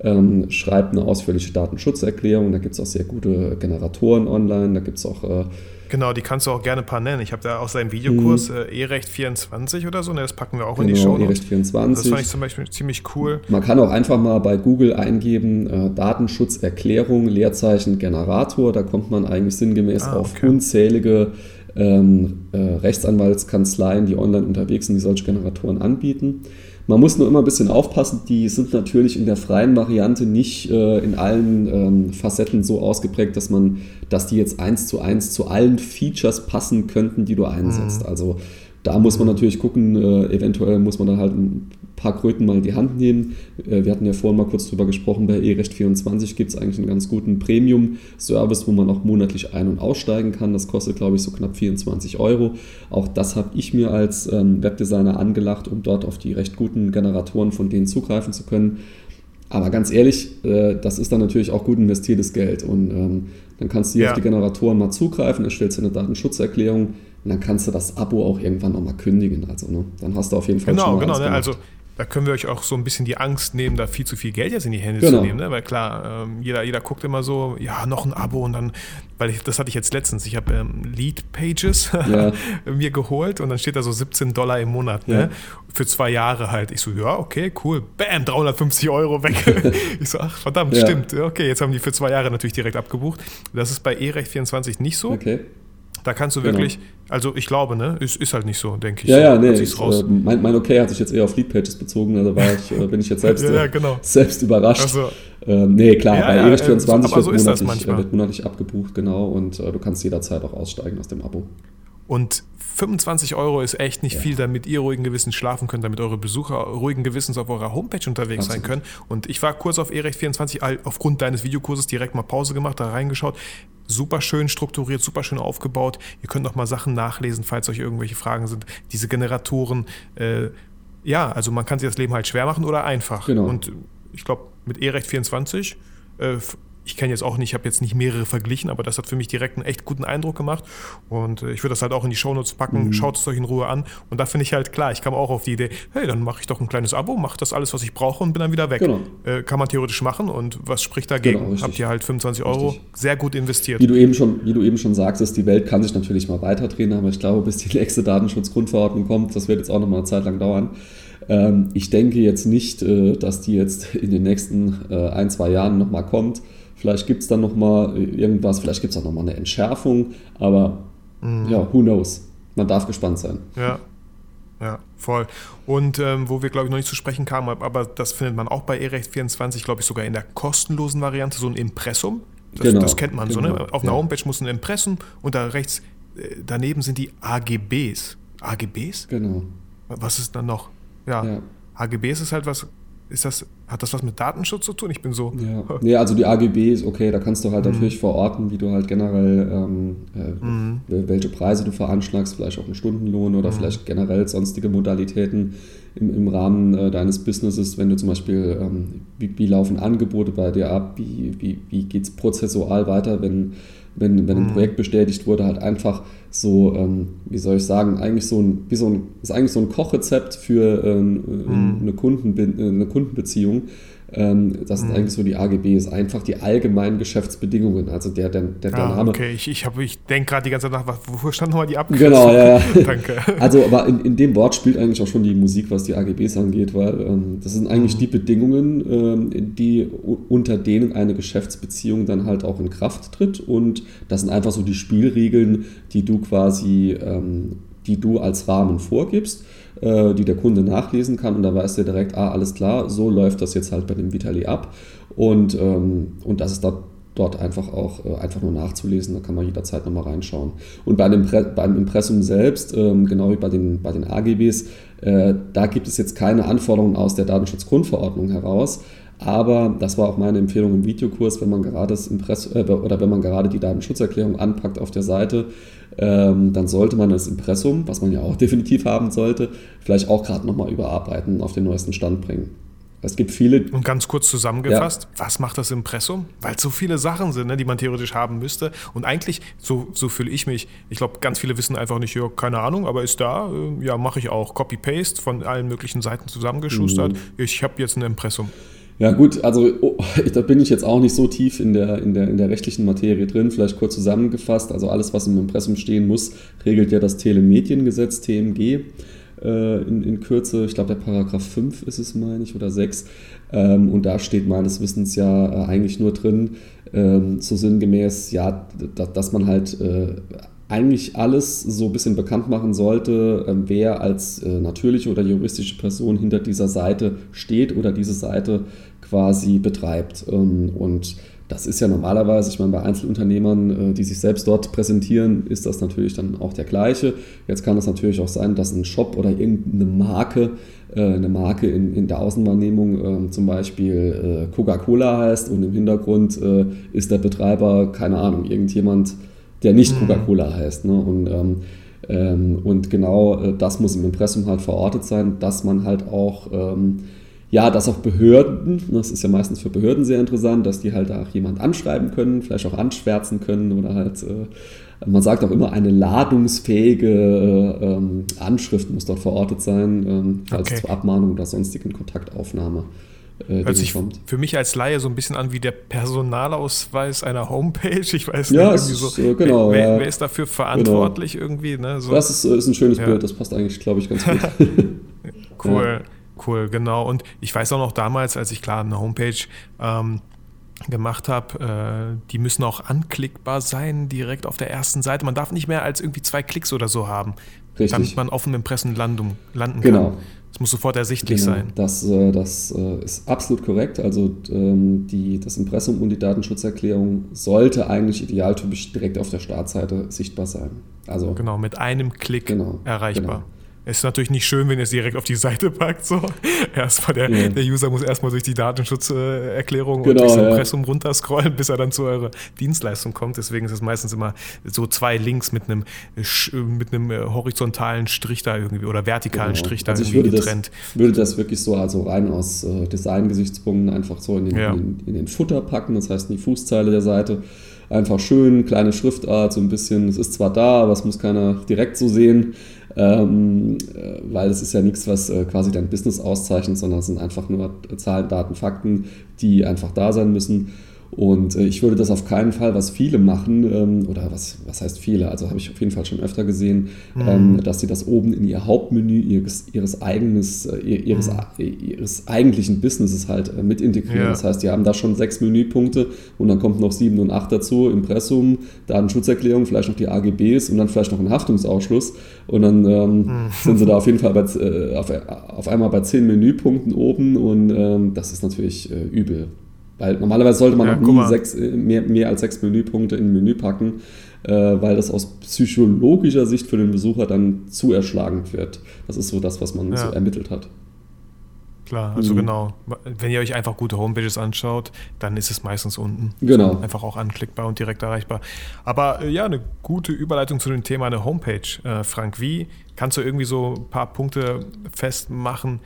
Ähm, schreibt eine ausführliche Datenschutzerklärung. Da gibt es auch sehr gute Generatoren online. Da gibt es auch äh, Genau, die kannst du auch gerne ein paar nennen. Ich habe da auch seinen Videokurs mhm. äh, E-Recht 24 oder so, ne, das packen wir auch genau, in die genau, Show. E-Recht 24. Das fand ich zum Beispiel ziemlich cool. Man kann auch einfach mal bei Google eingeben, äh, Datenschutzerklärung, Leerzeichen, Generator. Da kommt man eigentlich sinngemäß ah, auf unzählige ähm, äh, Rechtsanwaltskanzleien, die online unterwegs sind, die solche Generatoren anbieten. Man muss nur immer ein bisschen aufpassen, die sind natürlich in der freien Variante nicht äh, in allen ähm, Facetten so ausgeprägt, dass man, dass die jetzt eins zu eins zu allen Features passen könnten, die du einsetzt. Mhm. Also da muss man natürlich gucken, äh, eventuell muss man dann halt ein paar Kröten mal in die Hand nehmen. Äh, wir hatten ja vorhin mal kurz drüber gesprochen, bei eRecht24 gibt es eigentlich einen ganz guten Premium-Service, wo man auch monatlich ein- und aussteigen kann. Das kostet, glaube ich, so knapp 24 Euro. Auch das habe ich mir als ähm, Webdesigner angelacht, um dort auf die recht guten Generatoren von denen zugreifen zu können. Aber ganz ehrlich, äh, das ist dann natürlich auch gut investiertes Geld. Und ähm, dann kannst du hier ja. auf die Generatoren mal zugreifen, erstellst eine Datenschutzerklärung, Und dann kannst du das Abo auch irgendwann nochmal kündigen. Also, ne? Dann hast du auf jeden Fall genau, schon genau. genau. Ne? Also da können wir euch auch so ein bisschen die Angst nehmen, da viel zu viel Geld jetzt in die Hände Genau. zu nehmen. Ne? Weil klar, ähm, jeder, jeder guckt immer so, ja, noch ein Abo und dann, weil ich, das hatte ich jetzt letztens, ich habe ähm, Lead Pages Ja. mir geholt und dann steht da so 17 Dollar im Monat, Ja. ne? Für zwei Jahre halt. Ich so, ja, okay, cool. Bam, 350 Euro weg. ich so, ach, verdammt, Ja. stimmt. Okay, jetzt haben die für zwei Jahre natürlich direkt abgebucht. Das ist bei E-Recht24 nicht so. Okay. Da kannst du Genau. wirklich, also ich glaube, ne, ist, ist halt nicht so, denke ich. Ja, so. ja, nee. Ich, raus. äh, mein, mein Okay hat sich jetzt eher auf Leadpages bezogen, also war ich, äh, bin ich jetzt selbst, Ja, ja, äh, genau. selbst überrascht. Also, Ähm, nee, klar, Ja, bei ja, ERICH ähm, so- 24 aber so wird, ist das monatlich, wird monatlich abgebucht, genau, und äh, du kannst jederzeit auch aussteigen aus dem Abo. Und 25 Euro ist echt nicht viel, damit ihr ruhigen Gewissens schlafen könnt, damit eure Besucher ruhigen Gewissens auf eurer Homepage unterwegs sein können. Und ich war kurz auf eRecht24 all- aufgrund deines Videokurses direkt mal Pause gemacht, da reingeschaut. Super schön strukturiert, super schön aufgebaut. Ihr könnt noch mal Sachen nachlesen, falls euch irgendwelche Fragen sind. Diese Generatoren, äh, ja, also man kann sich das Leben halt schwer machen oder einfach. Genau. Und ich glaube, mit eRecht24 äh, f- ich kenne jetzt auch nicht, ich habe jetzt nicht mehrere verglichen, aber das hat für mich direkt einen echt guten Eindruck gemacht. Und äh, ich würde das halt auch in die Shownotes packen. Mhm. Schaut es euch in Ruhe an. Und da finde ich halt klar, ich kam auch auf die Idee, hey, dann mache ich doch ein kleines Abo, mache das alles, was ich brauche und bin dann wieder weg. Genau. Äh, kann man theoretisch machen und was spricht dagegen? Genau. Habt ihr halt 25 Euro Richtig. sehr gut investiert. Wie du eben schon, wie du eben schon sagtest, die Welt kann sich natürlich mal weiterdrehen, aber ich glaube, bis die nächste Datenschutzgrundverordnung kommt, das wird jetzt auch noch mal eine Zeit lang dauern. Ähm, ich denke jetzt nicht, äh, dass die jetzt in den nächsten äh, ein, zwei Jahren noch mal kommt. Vielleicht gibt es dann noch mal äh, irgendwas, vielleicht gibt es auch noch mal eine Entschärfung, aber Mhm. ja, who knows. Man darf gespannt sein. Ja. Ja, voll. Und ähm, wo wir, glaube ich, noch nicht zu sprechen kamen, aber das findet man auch bei eRecht24, glaube ich, sogar in der kostenlosen Variante, so ein Impressum. Das, Genau, das kennt man so, ne? genau, Auf einer ja. Homepage muss ein Impressum und da rechts äh, daneben sind die AGBs. AGBs? Genau. Was ist dann noch? Ja, Ja. AGBs ist halt was, ist das, hat das was mit Datenschutz zu tun? Ich bin so. Ja. nee, also die AGB ist okay, da kannst du halt Mhm. natürlich verorten, wie du halt generell, ähm, äh, welche Preise du veranschlagst, vielleicht auch einen Stundenlohn Mhm. oder vielleicht generell sonstige Modalitäten im, im Rahmen äh, deines Businesses, wenn du zum Beispiel, ähm, wie, wie laufen Angebote bei dir ab, wie, wie, wie geht es prozessual weiter, wenn, wenn, wenn ein Mhm. Projekt bestätigt wurde, halt einfach so, ähm, wie soll ich sagen, eigentlich so ein, wie so ein, ist eigentlich so ein Kochrezept für ähm, Mhm. eine, Kundenbe eine Kundenbeziehung. Ähm, das Mhm. sind eigentlich so die AGBs, einfach die allgemeinen Geschäftsbedingungen. Also der, der, der, Ah, Name. okay, ich, ich, hab- ich denke gerade die ganze Zeit nach, wofür stand nochmal die Abkürzung? Genau, ja, ja. Danke. Also, aber in, in dem Wort spielt eigentlich auch schon die Musik, was die AGBs angeht, weil ähm, das sind eigentlich die Bedingungen, ähm, die unter denen eine Geschäftsbeziehung dann halt auch in Kraft tritt und das sind einfach so die Spielregeln, die du quasi, ähm, die du als Rahmen vorgibst, die der Kunde nachlesen kann und da weiß der direkt, ah, alles klar, so läuft das jetzt halt bei dem Vitali ab und, ähm, und das ist dort dort einfach auch äh, einfach nur nachzulesen, da kann man jederzeit nochmal reinschauen. Und bei dem beim Impressum selbst, ähm, genau wie bei den, bei den AGBs, äh, da gibt es jetzt keine Anforderungen aus der Datenschutzgrundverordnung heraus. Aber das war auch meine Empfehlung im Videokurs, wenn man gerade das Impress äh, oder wenn man gerade die Datenschutzerklärung anpackt auf der Seite, ähm, dann sollte man das Impressum, was man ja auch definitiv haben sollte, vielleicht auch gerade nochmal überarbeiten und auf den neuesten Stand bringen. Es gibt viele Und ganz kurz zusammengefasst, was macht das Impressum? Weil es so viele Sachen sind, ne, die man theoretisch haben müsste. Und eigentlich, so, so fühle ich mich, ich glaube, ganz viele wissen einfach nicht, ja, keine Ahnung, aber ist da, äh, ja, mache ich auch. Copy-Paste von allen möglichen Seiten zusammengeschustert. Ich habe jetzt ein Impressum. Ja gut, also oh, da bin ich jetzt auch nicht so tief in der, in, der, in der rechtlichen Materie drin. Vielleicht kurz zusammengefasst, also alles, was im Impressum stehen muss, regelt ja das Telemediengesetz, TMG, äh, in, in Kürze. Ich glaube, der Paragraph 5 ist es, meine ich, oder 6. Ähm, und da steht meines Wissens ja äh, eigentlich nur drin, ähm, so sinngemäß, ja, da, dass man halt äh, eigentlich alles so ein bisschen bekannt machen sollte, ähm, wer als äh, natürliche oder juristische Person hinter dieser Seite steht oder diese Seite quasi betreibt. Ähm, und das ist ja normalerweise, ich meine, bei Einzelunternehmern, äh, die sich selbst dort präsentieren, ist das natürlich dann auch der gleiche. Jetzt kann es natürlich auch sein, dass ein Shop oder irgendeine Marke, äh, eine Marke in, in der Außenwahrnehmung äh, zum Beispiel Coca-Cola heißt und im Hintergrund ist der Betreiber, keine Ahnung, irgendjemand, der nicht Coca-Cola heißt. Ne? Und, ähm, ähm, und genau äh, das muss im Impressum halt verortet sein, dass man halt auch ähm, ja, dass auch Behörden, das ist ja meistens für Behörden sehr interessant, dass die halt auch jemand anschreiben können, vielleicht auch anschwärzen können oder halt, äh, man sagt auch immer, eine ladungsfähige ähm, Anschrift muss dort verortet sein, falls okay. zur Abmahnung oder sonstigen Kontaktaufnahme äh, Hört sich kommt. für mich als Laie so ein bisschen an wie der Personalausweis einer Homepage. Ich weiß ja, nicht, irgendwie so, äh, genau, wer, ja. wer, ist dafür verantwortlich genau. irgendwie? Ne? So. Das ist, ist, ein schönes ja. Bild, das passt eigentlich, glaube ich, ganz gut. cool. Cool, genau. Und ich weiß auch noch damals, als ich klar eine Homepage ähm, gemacht habe, äh, die müssen auch anklickbar sein, direkt auf der ersten Seite. Man darf nicht mehr als irgendwie zwei Klicks oder so haben, Richtig. damit man auf dem Impressum landen, landen genau. kann. Es muss sofort ersichtlich genau. sein. Das, äh, das äh, ist absolut korrekt. Also ähm, die, das Impressum und die Datenschutzerklärung sollte eigentlich idealtypisch direkt auf der Startseite sichtbar sein. Also, genau, mit einem Klick genau, erreichbar. Genau. Es ist natürlich nicht schön, wenn ihr es direkt auf die Seite packt. So. Erstmal der, ja. der User muss erstmal durch die Datenschutzerklärung genau, und das Impressum ja. runterscrollen, bis er dann zu eurer Dienstleistung kommt. Deswegen ist es meistens immer so zwei Links mit einem, mit einem äh, horizontalen Strich da irgendwie oder vertikalen genau. Strich da also irgendwie getrennt. Ich würde das wirklich so also rein aus äh, Design-Gesichtspunkten einfach so in den, ja. in, in den Futter packen, das heißt in die Fußzeile der Seite einfach schön, kleine Schriftart, so ein bisschen, es ist zwar da, aber es muss keiner direkt so sehen ähm, äh, weil es ist ja nichts, was äh, quasi dein Business auszeichnet, sondern es sind einfach nur Zahlen, Daten, Fakten, die einfach da sein müssen. Und äh, ich würde das auf keinen Fall, was viele machen, ähm, oder was, was heißt viele, also habe ich auf jeden Fall schon öfter gesehen, mhm. ähm, dass sie das oben in ihr Hauptmenü ihres, ihres, eigenes, äh, ihres, mhm. ihres eigentlichen Businesses halt äh, mit integrieren. Ja. Das heißt, die haben da schon sechs Menüpunkte und dann kommt noch sieben und acht dazu, Impressum, Datenschutzerklärung, vielleicht noch die AGBs und dann vielleicht noch ein Haftungsausschluss. Und dann ähm, mhm. sind sie da auf jeden Fall bei, äh, auf, auf einmal bei zehn Menüpunkten oben und ähm, das ist natürlich äh, übel. Weil normalerweise sollte man ja, noch nie sechs, äh, mehr, mehr als sechs Menüpunkte in ein Menü packen, äh, weil das aus psychologischer Sicht für den Besucher dann zu erschlagend wird. Das ist so das, was man ja. so ermittelt hat. Klar, also mhm. genau. Wenn ihr euch einfach gute Homepages anschaut, dann ist es meistens unten. Genau. Einfach auch anklickbar und direkt erreichbar. Aber äh, ja, eine gute Überleitung zu dem Thema eine Homepage. Äh, Frank, wie kannst du irgendwie so ein paar Punkte festmachen,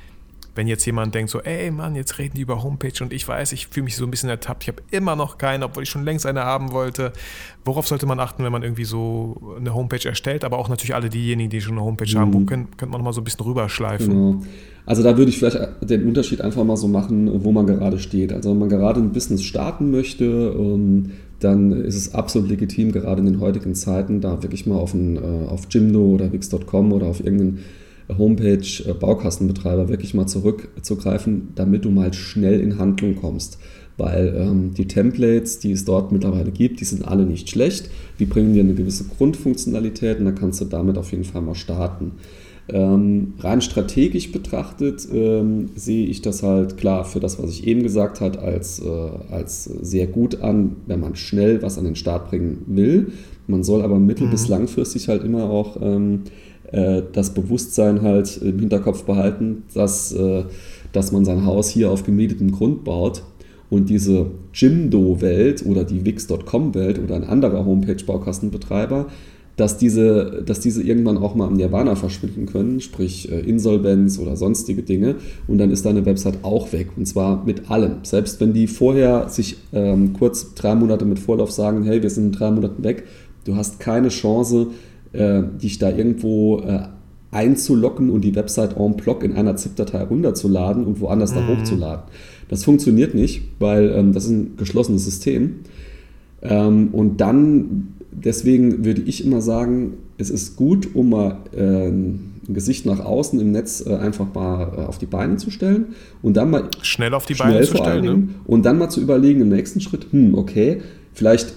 wenn jetzt jemand denkt so, ey Mann, jetzt reden die über Homepage und ich weiß, ich fühle mich so ein bisschen ertappt, ich habe immer noch keine, obwohl ich schon längst eine haben wollte. Worauf sollte man achten, wenn man irgendwie so eine Homepage erstellt, aber auch natürlich alle diejenigen, die schon eine Homepage mhm. haben, wo könnte, könnte man noch mal so ein bisschen rüberschleifen? Genau. Also da würde ich vielleicht den Unterschied einfach mal so machen, wo man gerade steht. Also wenn man gerade ein Business starten möchte, ähm, dann ist es absolut legitim, gerade in den heutigen Zeiten, da wirklich mal auf, ein, äh, auf Jimdo oder Wix.com oder auf irgendeinen Homepage, äh, Baukastenbetreiber wirklich mal zurückzugreifen, damit du mal schnell in Handlung kommst. Weil ähm, die Templates, die es dort mittlerweile gibt, die sind alle nicht schlecht. Die bringen dir eine gewisse Grundfunktionalität und dann kannst du damit auf jeden Fall mal starten. Ähm, rein strategisch betrachtet ähm, sehe ich das halt klar für das, was ich eben gesagt habe, als, äh, als sehr gut an, wenn man schnell was an den Start bringen will. Man soll aber mittel- mhm. bis langfristig halt immer auch ähm, äh, das Bewusstsein halt im Hinterkopf behalten, dass, äh, dass man sein Haus hier auf gemietetem Grund baut und diese Jimdo-Welt oder die Wix.com-Welt oder ein anderer Homepage-Baukastenbetreiber, dass diese, dass diese irgendwann auch mal im Nirvana verschwinden können, sprich äh, Insolvenz oder sonstige Dinge. Und dann ist deine Website auch weg. Und zwar mit allem. Selbst wenn die vorher sich ähm, kurz drei Monate mit Vorlauf sagen, hey, wir sind in drei Monaten weg, du hast keine Chance, äh, dich da irgendwo äh, einzulocken und die Website en bloc in einer ZIP-Datei runterzuladen und woanders mhm. da hochzuladen. Das funktioniert nicht, weil ähm, das ist ein geschlossenes System. Ähm, und dann, deswegen würde ich immer sagen, es ist gut, um mal äh, ein Gesicht nach außen im Netz äh, einfach mal äh, auf die Beine zu stellen und dann mal schnell auf die Beine zu stellen ne? und dann mal zu überlegen im nächsten Schritt, hm, okay, vielleicht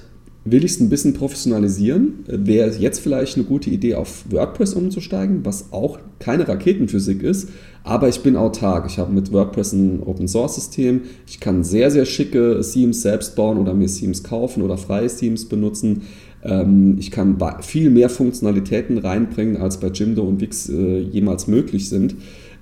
will ich es ein bisschen professionalisieren. Wäre jetzt vielleicht eine gute Idee, auf WordPress umzusteigen, was auch keine Raketenphysik ist, aber ich bin autark. Ich habe mit WordPress ein Open-Source-System. Ich kann sehr, sehr schicke Themes selbst bauen oder mir Themes kaufen oder freie Themes benutzen. Ähm, ich kann viel mehr Funktionalitäten reinbringen, als bei Jimdo und Wix äh, jemals möglich sind.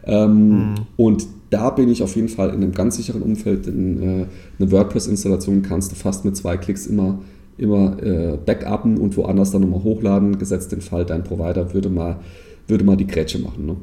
Ähm, mhm. Und da bin ich auf jeden Fall in einem ganz sicheren Umfeld. In, äh, eine WordPress-Installation kannst du fast mit zwei Klicks immer immer äh, backuppen und woanders dann nochmal hochladen, gesetzt den Fall, dein Provider würde mal, würde mal die Grätsche machen. Ne?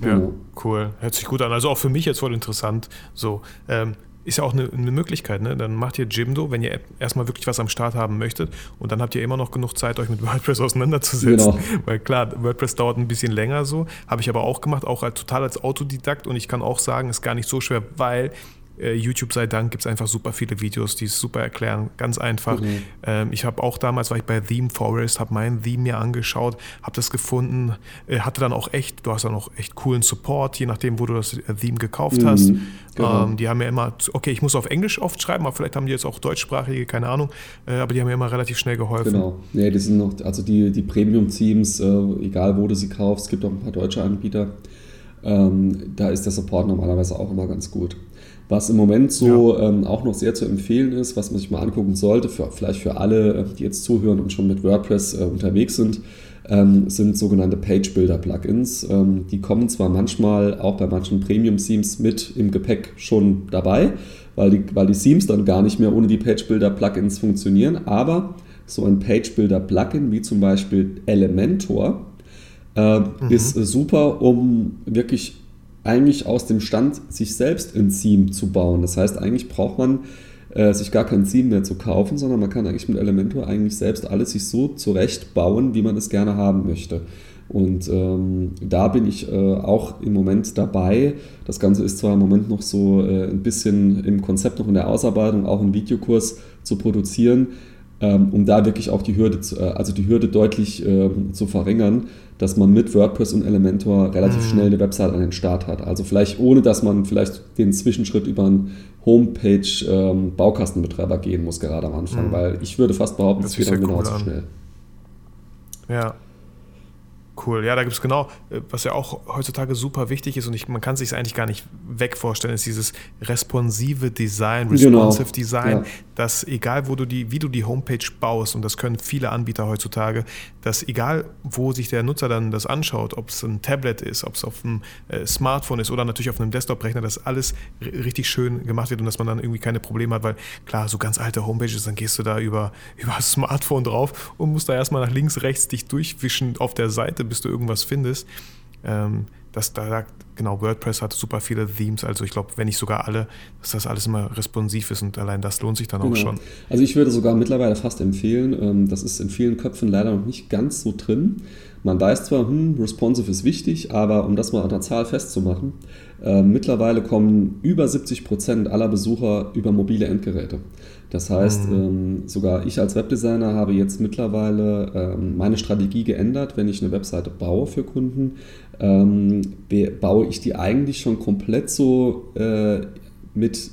Genau. Ja, Cool, hört sich gut an. Also auch für mich jetzt voll interessant. So, ähm, ist ja auch eine, eine, Möglichkeit, ne? Dann macht ihr Jimdo, wenn ihr erstmal wirklich was am Start haben möchtet und dann habt ihr immer noch genug Zeit, euch mit WordPress auseinanderzusetzen. Genau. Weil klar, WordPress dauert ein bisschen länger so, habe ich aber auch gemacht, auch als, total als Autodidakt und ich kann auch sagen, ist gar nicht so schwer, weil YouTube sei Dank gibt es einfach super viele Videos, die es super erklären, ganz einfach. Mhm. Ähm, ich habe auch damals, war ich bei Theme Forest, habe mein Theme mir angeschaut, habe das gefunden, äh, hatte dann auch echt, du hast dann auch echt coolen Support, je nachdem, wo du das äh, Theme gekauft mhm. hast. Genau. Ähm, die haben ja immer, okay, ich muss auf Englisch oft schreiben, aber vielleicht haben die jetzt auch deutschsprachige, keine Ahnung, äh, aber die haben mir immer relativ schnell geholfen. Genau, nee, die sind noch, also die, die Premium-Themes, äh, egal wo du sie kaufst, es gibt auch ein paar deutsche Anbieter, ähm, da ist der Support normalerweise auch immer ganz gut. Was im Moment so ja. ähm, auch noch sehr zu empfehlen ist, was man sich mal angucken sollte, für, vielleicht für alle, äh, die jetzt zuhören und schon mit WordPress äh, unterwegs sind, ähm, sind sogenannte Page Builder Plugins. Ähm, die kommen zwar manchmal auch bei manchen Premium Themes mit im Gepäck schon dabei, weil die, weil die Themes dann gar nicht mehr ohne die Page Builder Plugins funktionieren, aber so ein Page Builder Plugin wie zum Beispiel Elementor äh, mhm. ist super, um wirklich eigentlich aus dem Stand, sich selbst ein Theme zu bauen. Das heißt, eigentlich braucht man äh, sich gar kein Theme mehr zu kaufen, sondern man kann eigentlich mit Elementor eigentlich selbst alles sich so zurechtbauen, wie man es gerne haben möchte. Und ähm, da bin ich äh, auch im Moment dabei. Das Ganze ist zwar im Moment noch so äh, ein bisschen im Konzept noch in der Ausarbeitung, auch einen Videokurs zu produzieren, um da wirklich auch die Hürde, zu, äh, also die Hürde deutlich ähm, zu verringern, dass man mit WordPress und Elementor relativ mhm. schnell eine Website an den Start hat. Also vielleicht ohne, dass man vielleicht den Zwischenschritt über einen Homepage-Baukastenbetreiber ähm, gehen muss, gerade am Anfang, mhm. weil ich würde fast behaupten, das, das geht dann genauso cool schnell. Ja, Cool, ja, da gibt es genau, äh, was ja auch heutzutage super wichtig ist und ich, man kann sich es eigentlich gar nicht weg vorstellen, ist dieses responsive Design, genau. responsive genau. Design, ja. dass egal wo du die, wie du die Homepage baust, und das können viele Anbieter heutzutage, dass egal wo sich der Nutzer dann das anschaut, ob es ein Tablet ist, ob es auf einem äh, Smartphone ist oder natürlich auf einem Desktop-Rechner, dass alles richtig schön gemacht wird und dass man dann irgendwie keine Probleme hat, weil klar, so ganz alte Homepages, dann gehst du da über, über das Smartphone drauf und musst da erstmal nach links, rechts dich durchwischen auf der Seite, bis du irgendwas findest. Ähm, das, da, genau, WordPress hat super viele Themes, also ich glaube, wenn nicht sogar alle, dass das alles immer responsiv ist und allein das lohnt sich dann genau. auch schon. Also ich würde sogar mittlerweile fast empfehlen, ähm, das ist in vielen Köpfen leider noch nicht ganz so drin. Man weiß zwar, hm, responsive ist wichtig, aber um das mal an der Zahl festzumachen, äh, mittlerweile kommen über 70 Prozent aller Besucher über mobile Endgeräte. Das heißt, mhm. ähm, sogar ich als Webdesigner habe jetzt mittlerweile ähm, meine Strategie geändert, wenn ich eine Webseite baue für Kunden, ähm, baue ich die eigentlich schon komplett so äh, mit,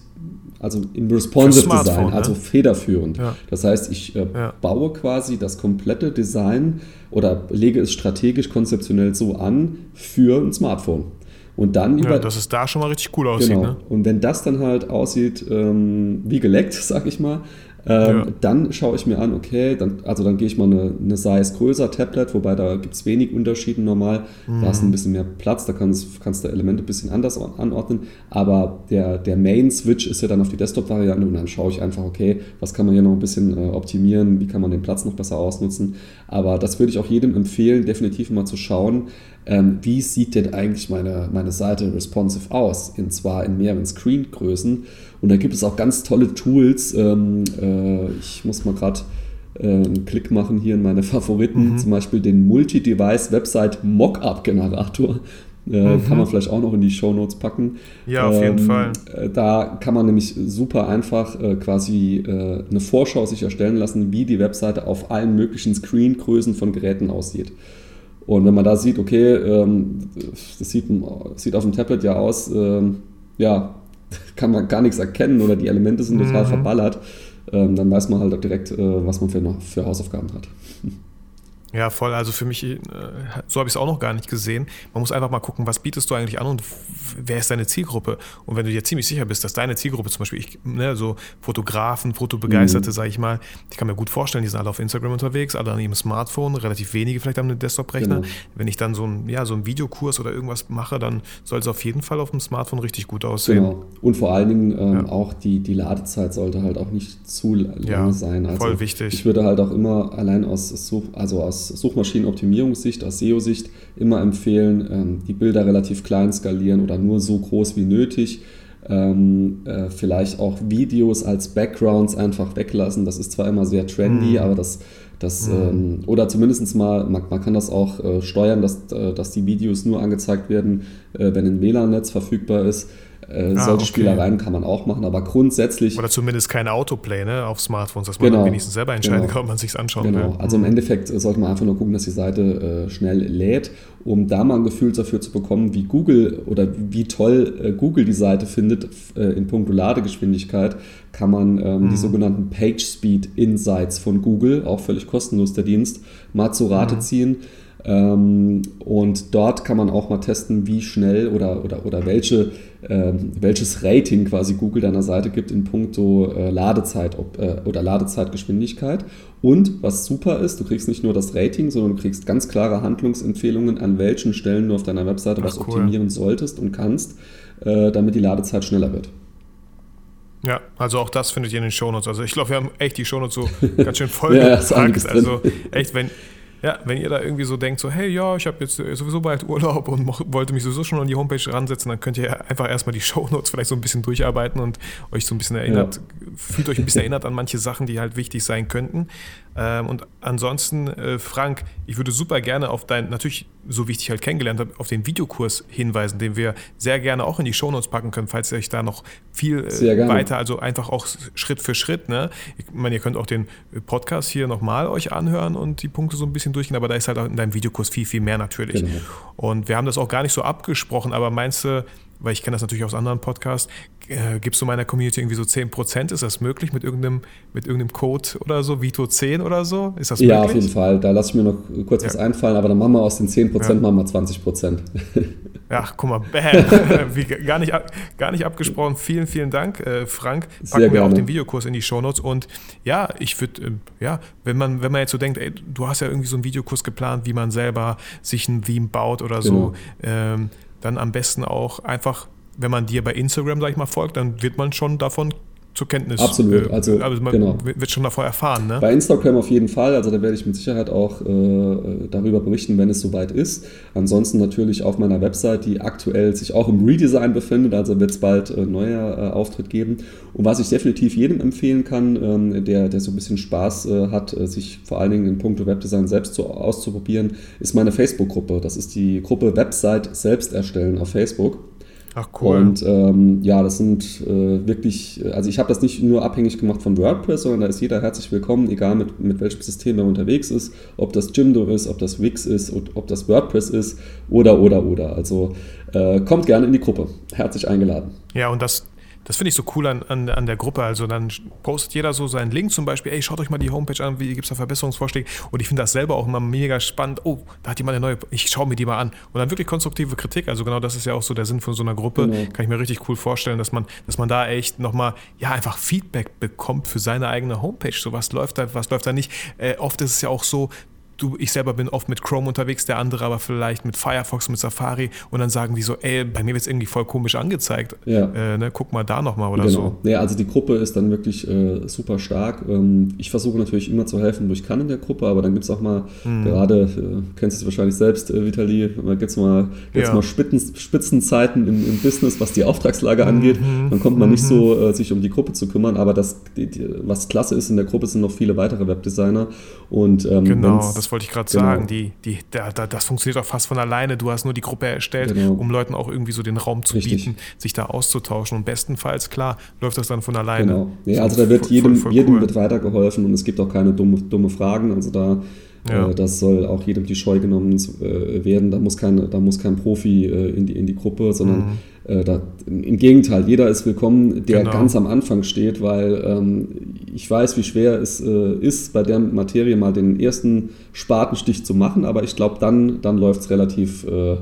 also im Responsive Design, ne? also federführend. Ja. Das heißt, ich äh, ja. baue quasi das komplette Design oder lege es strategisch konzeptionell so an für ein Smartphone. Und dann über. Ja, dass es da schon mal richtig cool aussieht. Genau. Ne? Und wenn das dann halt aussieht ähm, wie geleckt, sag ich mal, ähm, ja. Dann schaue ich mir an, okay, dann, also dann gehe ich mal eine, eine Size größer Tablet, wobei da gibt es wenig Unterschiede normal. Mhm. Da hast du ein bisschen mehr Platz, da kannst, kannst du Elemente ein bisschen anders anordnen. Aber der, der Main-Switch ist ja dann auf die Desktop-Variante und dann schaue ich einfach, okay, was kann man hier noch ein bisschen äh, optimieren, wie kann man den Platz noch besser ausnutzen. Aber das würde ich auch jedem empfehlen, definitiv mal zu schauen, ähm, wie sieht denn eigentlich meine, meine Seite responsive aus? Und zwar in mehreren Screen-Größen. Und da gibt es auch ganz tolle Tools. Ähm, äh, ich muss mal gerade äh, einen Klick machen hier in meine Favoriten, mhm. zum Beispiel den Multi-Device Website Mockup-Generator. Äh, mhm. Kann man vielleicht auch noch in die Show Notes packen. Ja, auf jeden ähm, Fall. Äh, da kann man nämlich super einfach äh, quasi äh, eine Vorschau sich erstellen lassen, wie die Webseite auf allen möglichen Screengrößen von Geräten aussieht. Und wenn man da sieht, okay, ähm, das sieht, sieht auf dem Tablet ja aus, ähm, ja, kann man gar nichts erkennen oder die Elemente sind total mhm. verballert, ähm, dann weiß man halt direkt, äh, was man für, für Hausaufgaben hat. Ja, voll. Also für mich, äh, so habe ich es auch noch gar nicht gesehen. Man muss einfach mal gucken, was bietest du eigentlich an und wer ist deine Zielgruppe? Und wenn du dir ziemlich sicher bist, dass deine Zielgruppe zum Beispiel, ich, ne, so Fotografen, Fotobegeisterte, mhm. sage ich mal, ich kann mir gut vorstellen, die sind alle auf Instagram unterwegs, alle an ihrem Smartphone, relativ wenige vielleicht haben einen Desktop-Rechner. Genau. Wenn ich dann so ein, ja, so einen Videokurs oder irgendwas mache, dann soll es auf jeden Fall auf dem Smartphone richtig gut aussehen. Genau. Und vor allen Dingen ähm, ja. auch die, die Ladezeit sollte halt auch nicht zu lange ja, sein. Also voll wichtig. Ich würde halt auch immer allein aus, also aus aus Suchmaschinenoptimierungssicht, aus SEO-Sicht immer empfehlen, ähm, die Bilder relativ klein skalieren oder nur so groß wie nötig. Ähm, äh, vielleicht auch Videos als Backgrounds einfach weglassen. Das ist zwar immer sehr trendy, mhm. aber das, das mhm. ähm, oder zumindest mal, man, man, kann das auch äh, steuern, dass, äh, dass die Videos nur angezeigt werden, äh, wenn ein WLAN-Netz verfügbar ist. Äh, ah, solche okay. Spielereien kann man auch machen, aber grundsätzlich. Oder zumindest kein Autoplay ne, auf Smartphones, dass man genau, wenigstens selber entscheiden genau. kann, ob man sich anschauen genau. will. Also im. Endeffekt sollte man einfach nur gucken, dass die Seite äh, schnell lädt, um da mal ein Gefühl dafür zu bekommen, wie Google oder wie toll äh, Google die Seite findet äh, in puncto Ladegeschwindigkeit, kann man ähm, mhm. die sogenannten Page Speed Insights von Google, auch völlig kostenlos der Dienst, mal zu Rate mhm. ziehen und dort kann man auch mal testen, wie schnell oder, oder, oder welche, äh, welches Rating quasi Google deiner Seite gibt in puncto äh, Ladezeit äh, oder Ladezeitgeschwindigkeit. Und was super ist, du kriegst nicht nur das Rating, sondern du kriegst ganz klare Handlungsempfehlungen, an welchen Stellen du auf deiner Webseite Ach, was cool. optimieren solltest und kannst, äh, damit die Ladezeit schneller wird. Ja, also auch das findet ihr in den Shownotes. Also ich glaube, wir haben echt die Shownotes so ganz schön voll ja, Also echt, wenn, ja, wenn ihr da irgendwie so denkt, so, hey, ja, ich habe jetzt sowieso bald Urlaub und wollte mich sowieso schon an die Homepage ransetzen, dann könnt ihr einfach erstmal die Shownotes vielleicht so ein bisschen durcharbeiten und euch so ein bisschen erinnert, ja. fühlt euch ein bisschen erinnert an manche Sachen, die halt wichtig sein könnten. Ähm, und ansonsten, äh, Frank, ich würde super gerne auf dein, natürlich, so wie ich dich halt kennengelernt habe, auf den Videokurs hinweisen, den wir sehr gerne auch in die Shownotes packen können, falls ihr euch da noch viel äh, weiter, also einfach auch Schritt für Schritt, ne? Ich meine, ihr könnt auch den Podcast hier nochmal euch anhören und die Punkte so ein bisschen durchgehen, aber da ist halt auch in deinem Videokurs viel, viel mehr natürlich. Genau. Und wir haben das auch gar nicht so abgesprochen, aber meinst du, weil ich kenne das natürlich aus anderen Podcasts, äh, gibst du meiner Community irgendwie so 10%? Ist das möglich mit irgendeinem, mit irgendeinem Code oder so, Vito 10 oder so? Ist das ja, möglich? auf jeden Fall. Da lasse ich mir noch kurz ja. was einfallen, aber dann machen wir aus den 10% ja. machen wir 20%. Ach, guck mal, bam. Wie, gar, nicht, gar nicht abgesprochen. Vielen, vielen Dank, äh, Frank. Packen Sehr wir gerne. auch den Videokurs in die Shownotes. Und ja, ich würde, äh, ja, wenn man, wenn man jetzt so denkt, ey, du hast ja irgendwie so einen Videokurs geplant, wie man selber sich ein Theme baut oder genau. so, ähm, dann am besten auch einfach, wenn man dir bei Instagram, sag ich mal, folgt, dann wird man schon davon zur Kenntnis. Absolut, äh, also, also man genau. wird schon davor erfahren. Ne? Bei Instagram auf jeden Fall, also da werde ich mit Sicherheit auch äh, darüber berichten, wenn es soweit ist. Ansonsten natürlich auf meiner Website, die aktuell sich auch im Redesign befindet, also wird es bald äh, neuer äh, Auftritt geben. Und was ich definitiv jedem empfehlen kann, ähm, der, der so ein bisschen Spaß äh, hat, äh, sich vor allen Dingen in puncto Webdesign selbst zu, auszuprobieren, ist meine Facebook-Gruppe. Das ist die Gruppe Website selbst erstellen auf Facebook. Ach cool. Und ähm, ja, das sind äh, wirklich, also ich habe das nicht nur abhängig gemacht von WordPress, sondern da ist jeder herzlich willkommen, egal mit, mit welchem System er unterwegs ist, ob das Jimdo ist, ob das Wix ist, ob das WordPress ist oder, oder, oder. Also äh, kommt gerne in die Gruppe. Herzlich eingeladen. Ja, und das, das finde ich so cool an, an, an der Gruppe. Also dann postet jeder so seinen Link zum Beispiel, ey, schaut euch mal die Homepage an, wie gibt es da Verbesserungsvorschläge. Und ich finde das selber auch immer mega spannend. Oh, da hat jemand eine neue, ich schaue mir die mal an. Und dann wirklich konstruktive Kritik. Also genau das ist ja auch so der Sinn von so einer Gruppe. Genau. Kann ich mir richtig cool vorstellen, dass man, dass man da echt nochmal, ja, einfach Feedback bekommt für seine eigene Homepage. So was läuft da, was läuft da nicht. Äh, oft ist es ja auch so, du, ich selber bin oft mit Chrome unterwegs, der andere aber vielleicht mit Firefox, mit Safari und dann sagen die so, ey, bei mir wird es irgendwie voll komisch angezeigt. Ja. Äh, ne, guck mal da nochmal oder genau. so. Ja, also die Gruppe ist dann wirklich äh, super stark. Ähm, ich versuche natürlich immer zu helfen, wo ich kann in der Gruppe, aber dann gibt es auch mal, mhm. gerade, äh, kennst du es wahrscheinlich selbst, äh, Vitali, da gibt es mal, gibt's ja. mal Spitzen, Spitzenzeiten im, im, Business, was die Auftragslage angeht. Mhm. Dann kommt man nicht so, mhm. äh, sich um die Gruppe zu kümmern, aber das, die, die, was klasse ist, in der Gruppe sind noch viele weitere Webdesigner und ähm, genau, das wollte ich gerade genau. sagen. Die, die, da, da, das funktioniert auch fast von alleine. Du hast nur die Gruppe erstellt, genau. um Leuten auch irgendwie so den Raum zu Richtig. bieten, sich da auszutauschen. Und bestenfalls, klar, läuft das dann von alleine. Genau. Ja, also da wird jedem, voll, voll jedem cool. wird weitergeholfen und es gibt auch keine dumme, dumme Fragen. Also da ja. Äh, das soll auch jedem die Scheu genommen äh, werden. Da muss kein, da muss kein Profi äh, in, die, in die Gruppe, sondern mhm. Da, im Gegenteil, jeder ist willkommen, der genau. ganz am Anfang steht, weil ähm, ich weiß, wie schwer es äh, ist, bei der Materie mal den ersten Spatenstich zu machen, aber ich glaube, dann, dann läuft es relativ, äh,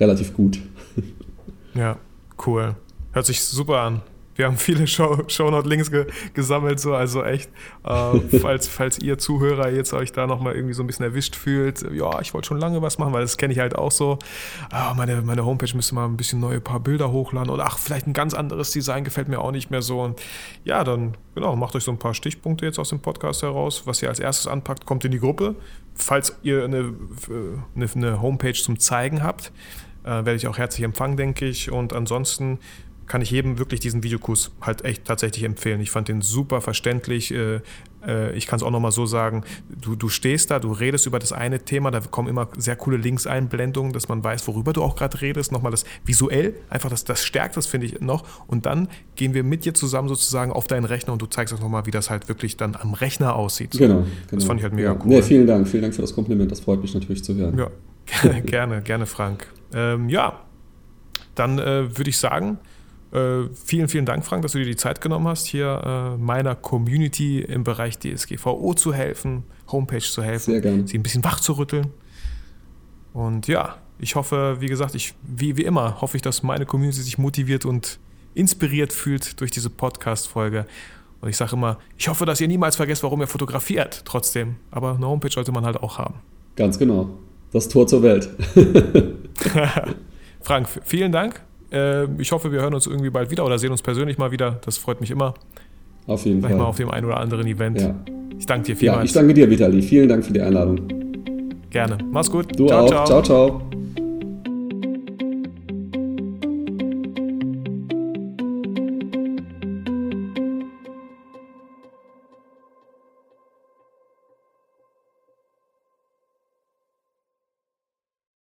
relativ gut. Ja, cool. Hört sich super an. Wir haben viele Show, Shownote-Links ge, gesammelt, so, also echt, äh, falls, falls ihr Zuhörer jetzt euch da nochmal irgendwie so ein bisschen erwischt fühlt, ja, ich wollte schon lange was machen, weil das kenne ich halt auch so. Ah, meine, meine Homepage müsste mal ein bisschen neue paar Bilder hochladen oder ach, vielleicht ein ganz anderes Design gefällt mir auch nicht mehr so. Und ja, dann, genau, macht euch so ein paar Stichpunkte jetzt aus dem Podcast heraus. Was ihr als erstes anpackt, kommt in die Gruppe. Falls ihr eine, eine, eine Homepage zum Zeigen habt, äh, werde ich auch herzlich empfangen, denke ich. Und ansonsten kann ich jedem wirklich diesen Videokurs halt echt tatsächlich empfehlen. Ich fand den super verständlich. Äh, äh, ich kann es auch nochmal so sagen, du, du stehst da, du redest über das eine Thema, da kommen immer sehr coole Linkseinblendungen, dass man weiß, worüber du auch gerade redest. Nochmal das visuell, einfach das, das stärkt das, finde ich noch. Und dann gehen wir mit dir zusammen sozusagen auf deinen Rechner und du zeigst uns nochmal, wie das halt wirklich dann am Rechner aussieht. Genau, genau. Das fand ich halt mega ja. cool. Nee, vielen Dank, vielen Dank für das Kompliment, das freut mich natürlich zu hören. Ja, gerne, gerne, Frank. Ähm, ja, dann äh, würde ich sagen, äh, vielen, vielen Dank, Frank, dass du dir die Zeit genommen hast, hier äh, meiner Community im Bereich DSGVO zu helfen, Homepage zu helfen, sie ein bisschen wach zu rütteln. Und ja, ich hoffe, wie gesagt, ich, wie, wie immer, hoffe ich, dass meine Community sich motiviert und inspiriert fühlt durch diese Podcast-Folge. Und ich sage immer, ich hoffe, dass ihr niemals vergesst, warum ihr fotografiert, trotzdem. Aber eine Homepage sollte man halt auch haben. Ganz genau. Das Tor zur Welt. Frank, vielen Dank. Äh, ich hoffe, wir hören uns irgendwie bald wieder oder sehen uns persönlich mal wieder. Das freut mich immer. Auf jeden Vielleicht Fall. mal auf dem einen oder anderen Event. Ja. Ich danke dir ja, vielmals. ich danke dir, Vitali. Vielen Dank für die Einladung. Gerne. Mach's gut. Du ciao, auch. ciao. ciao. ciao.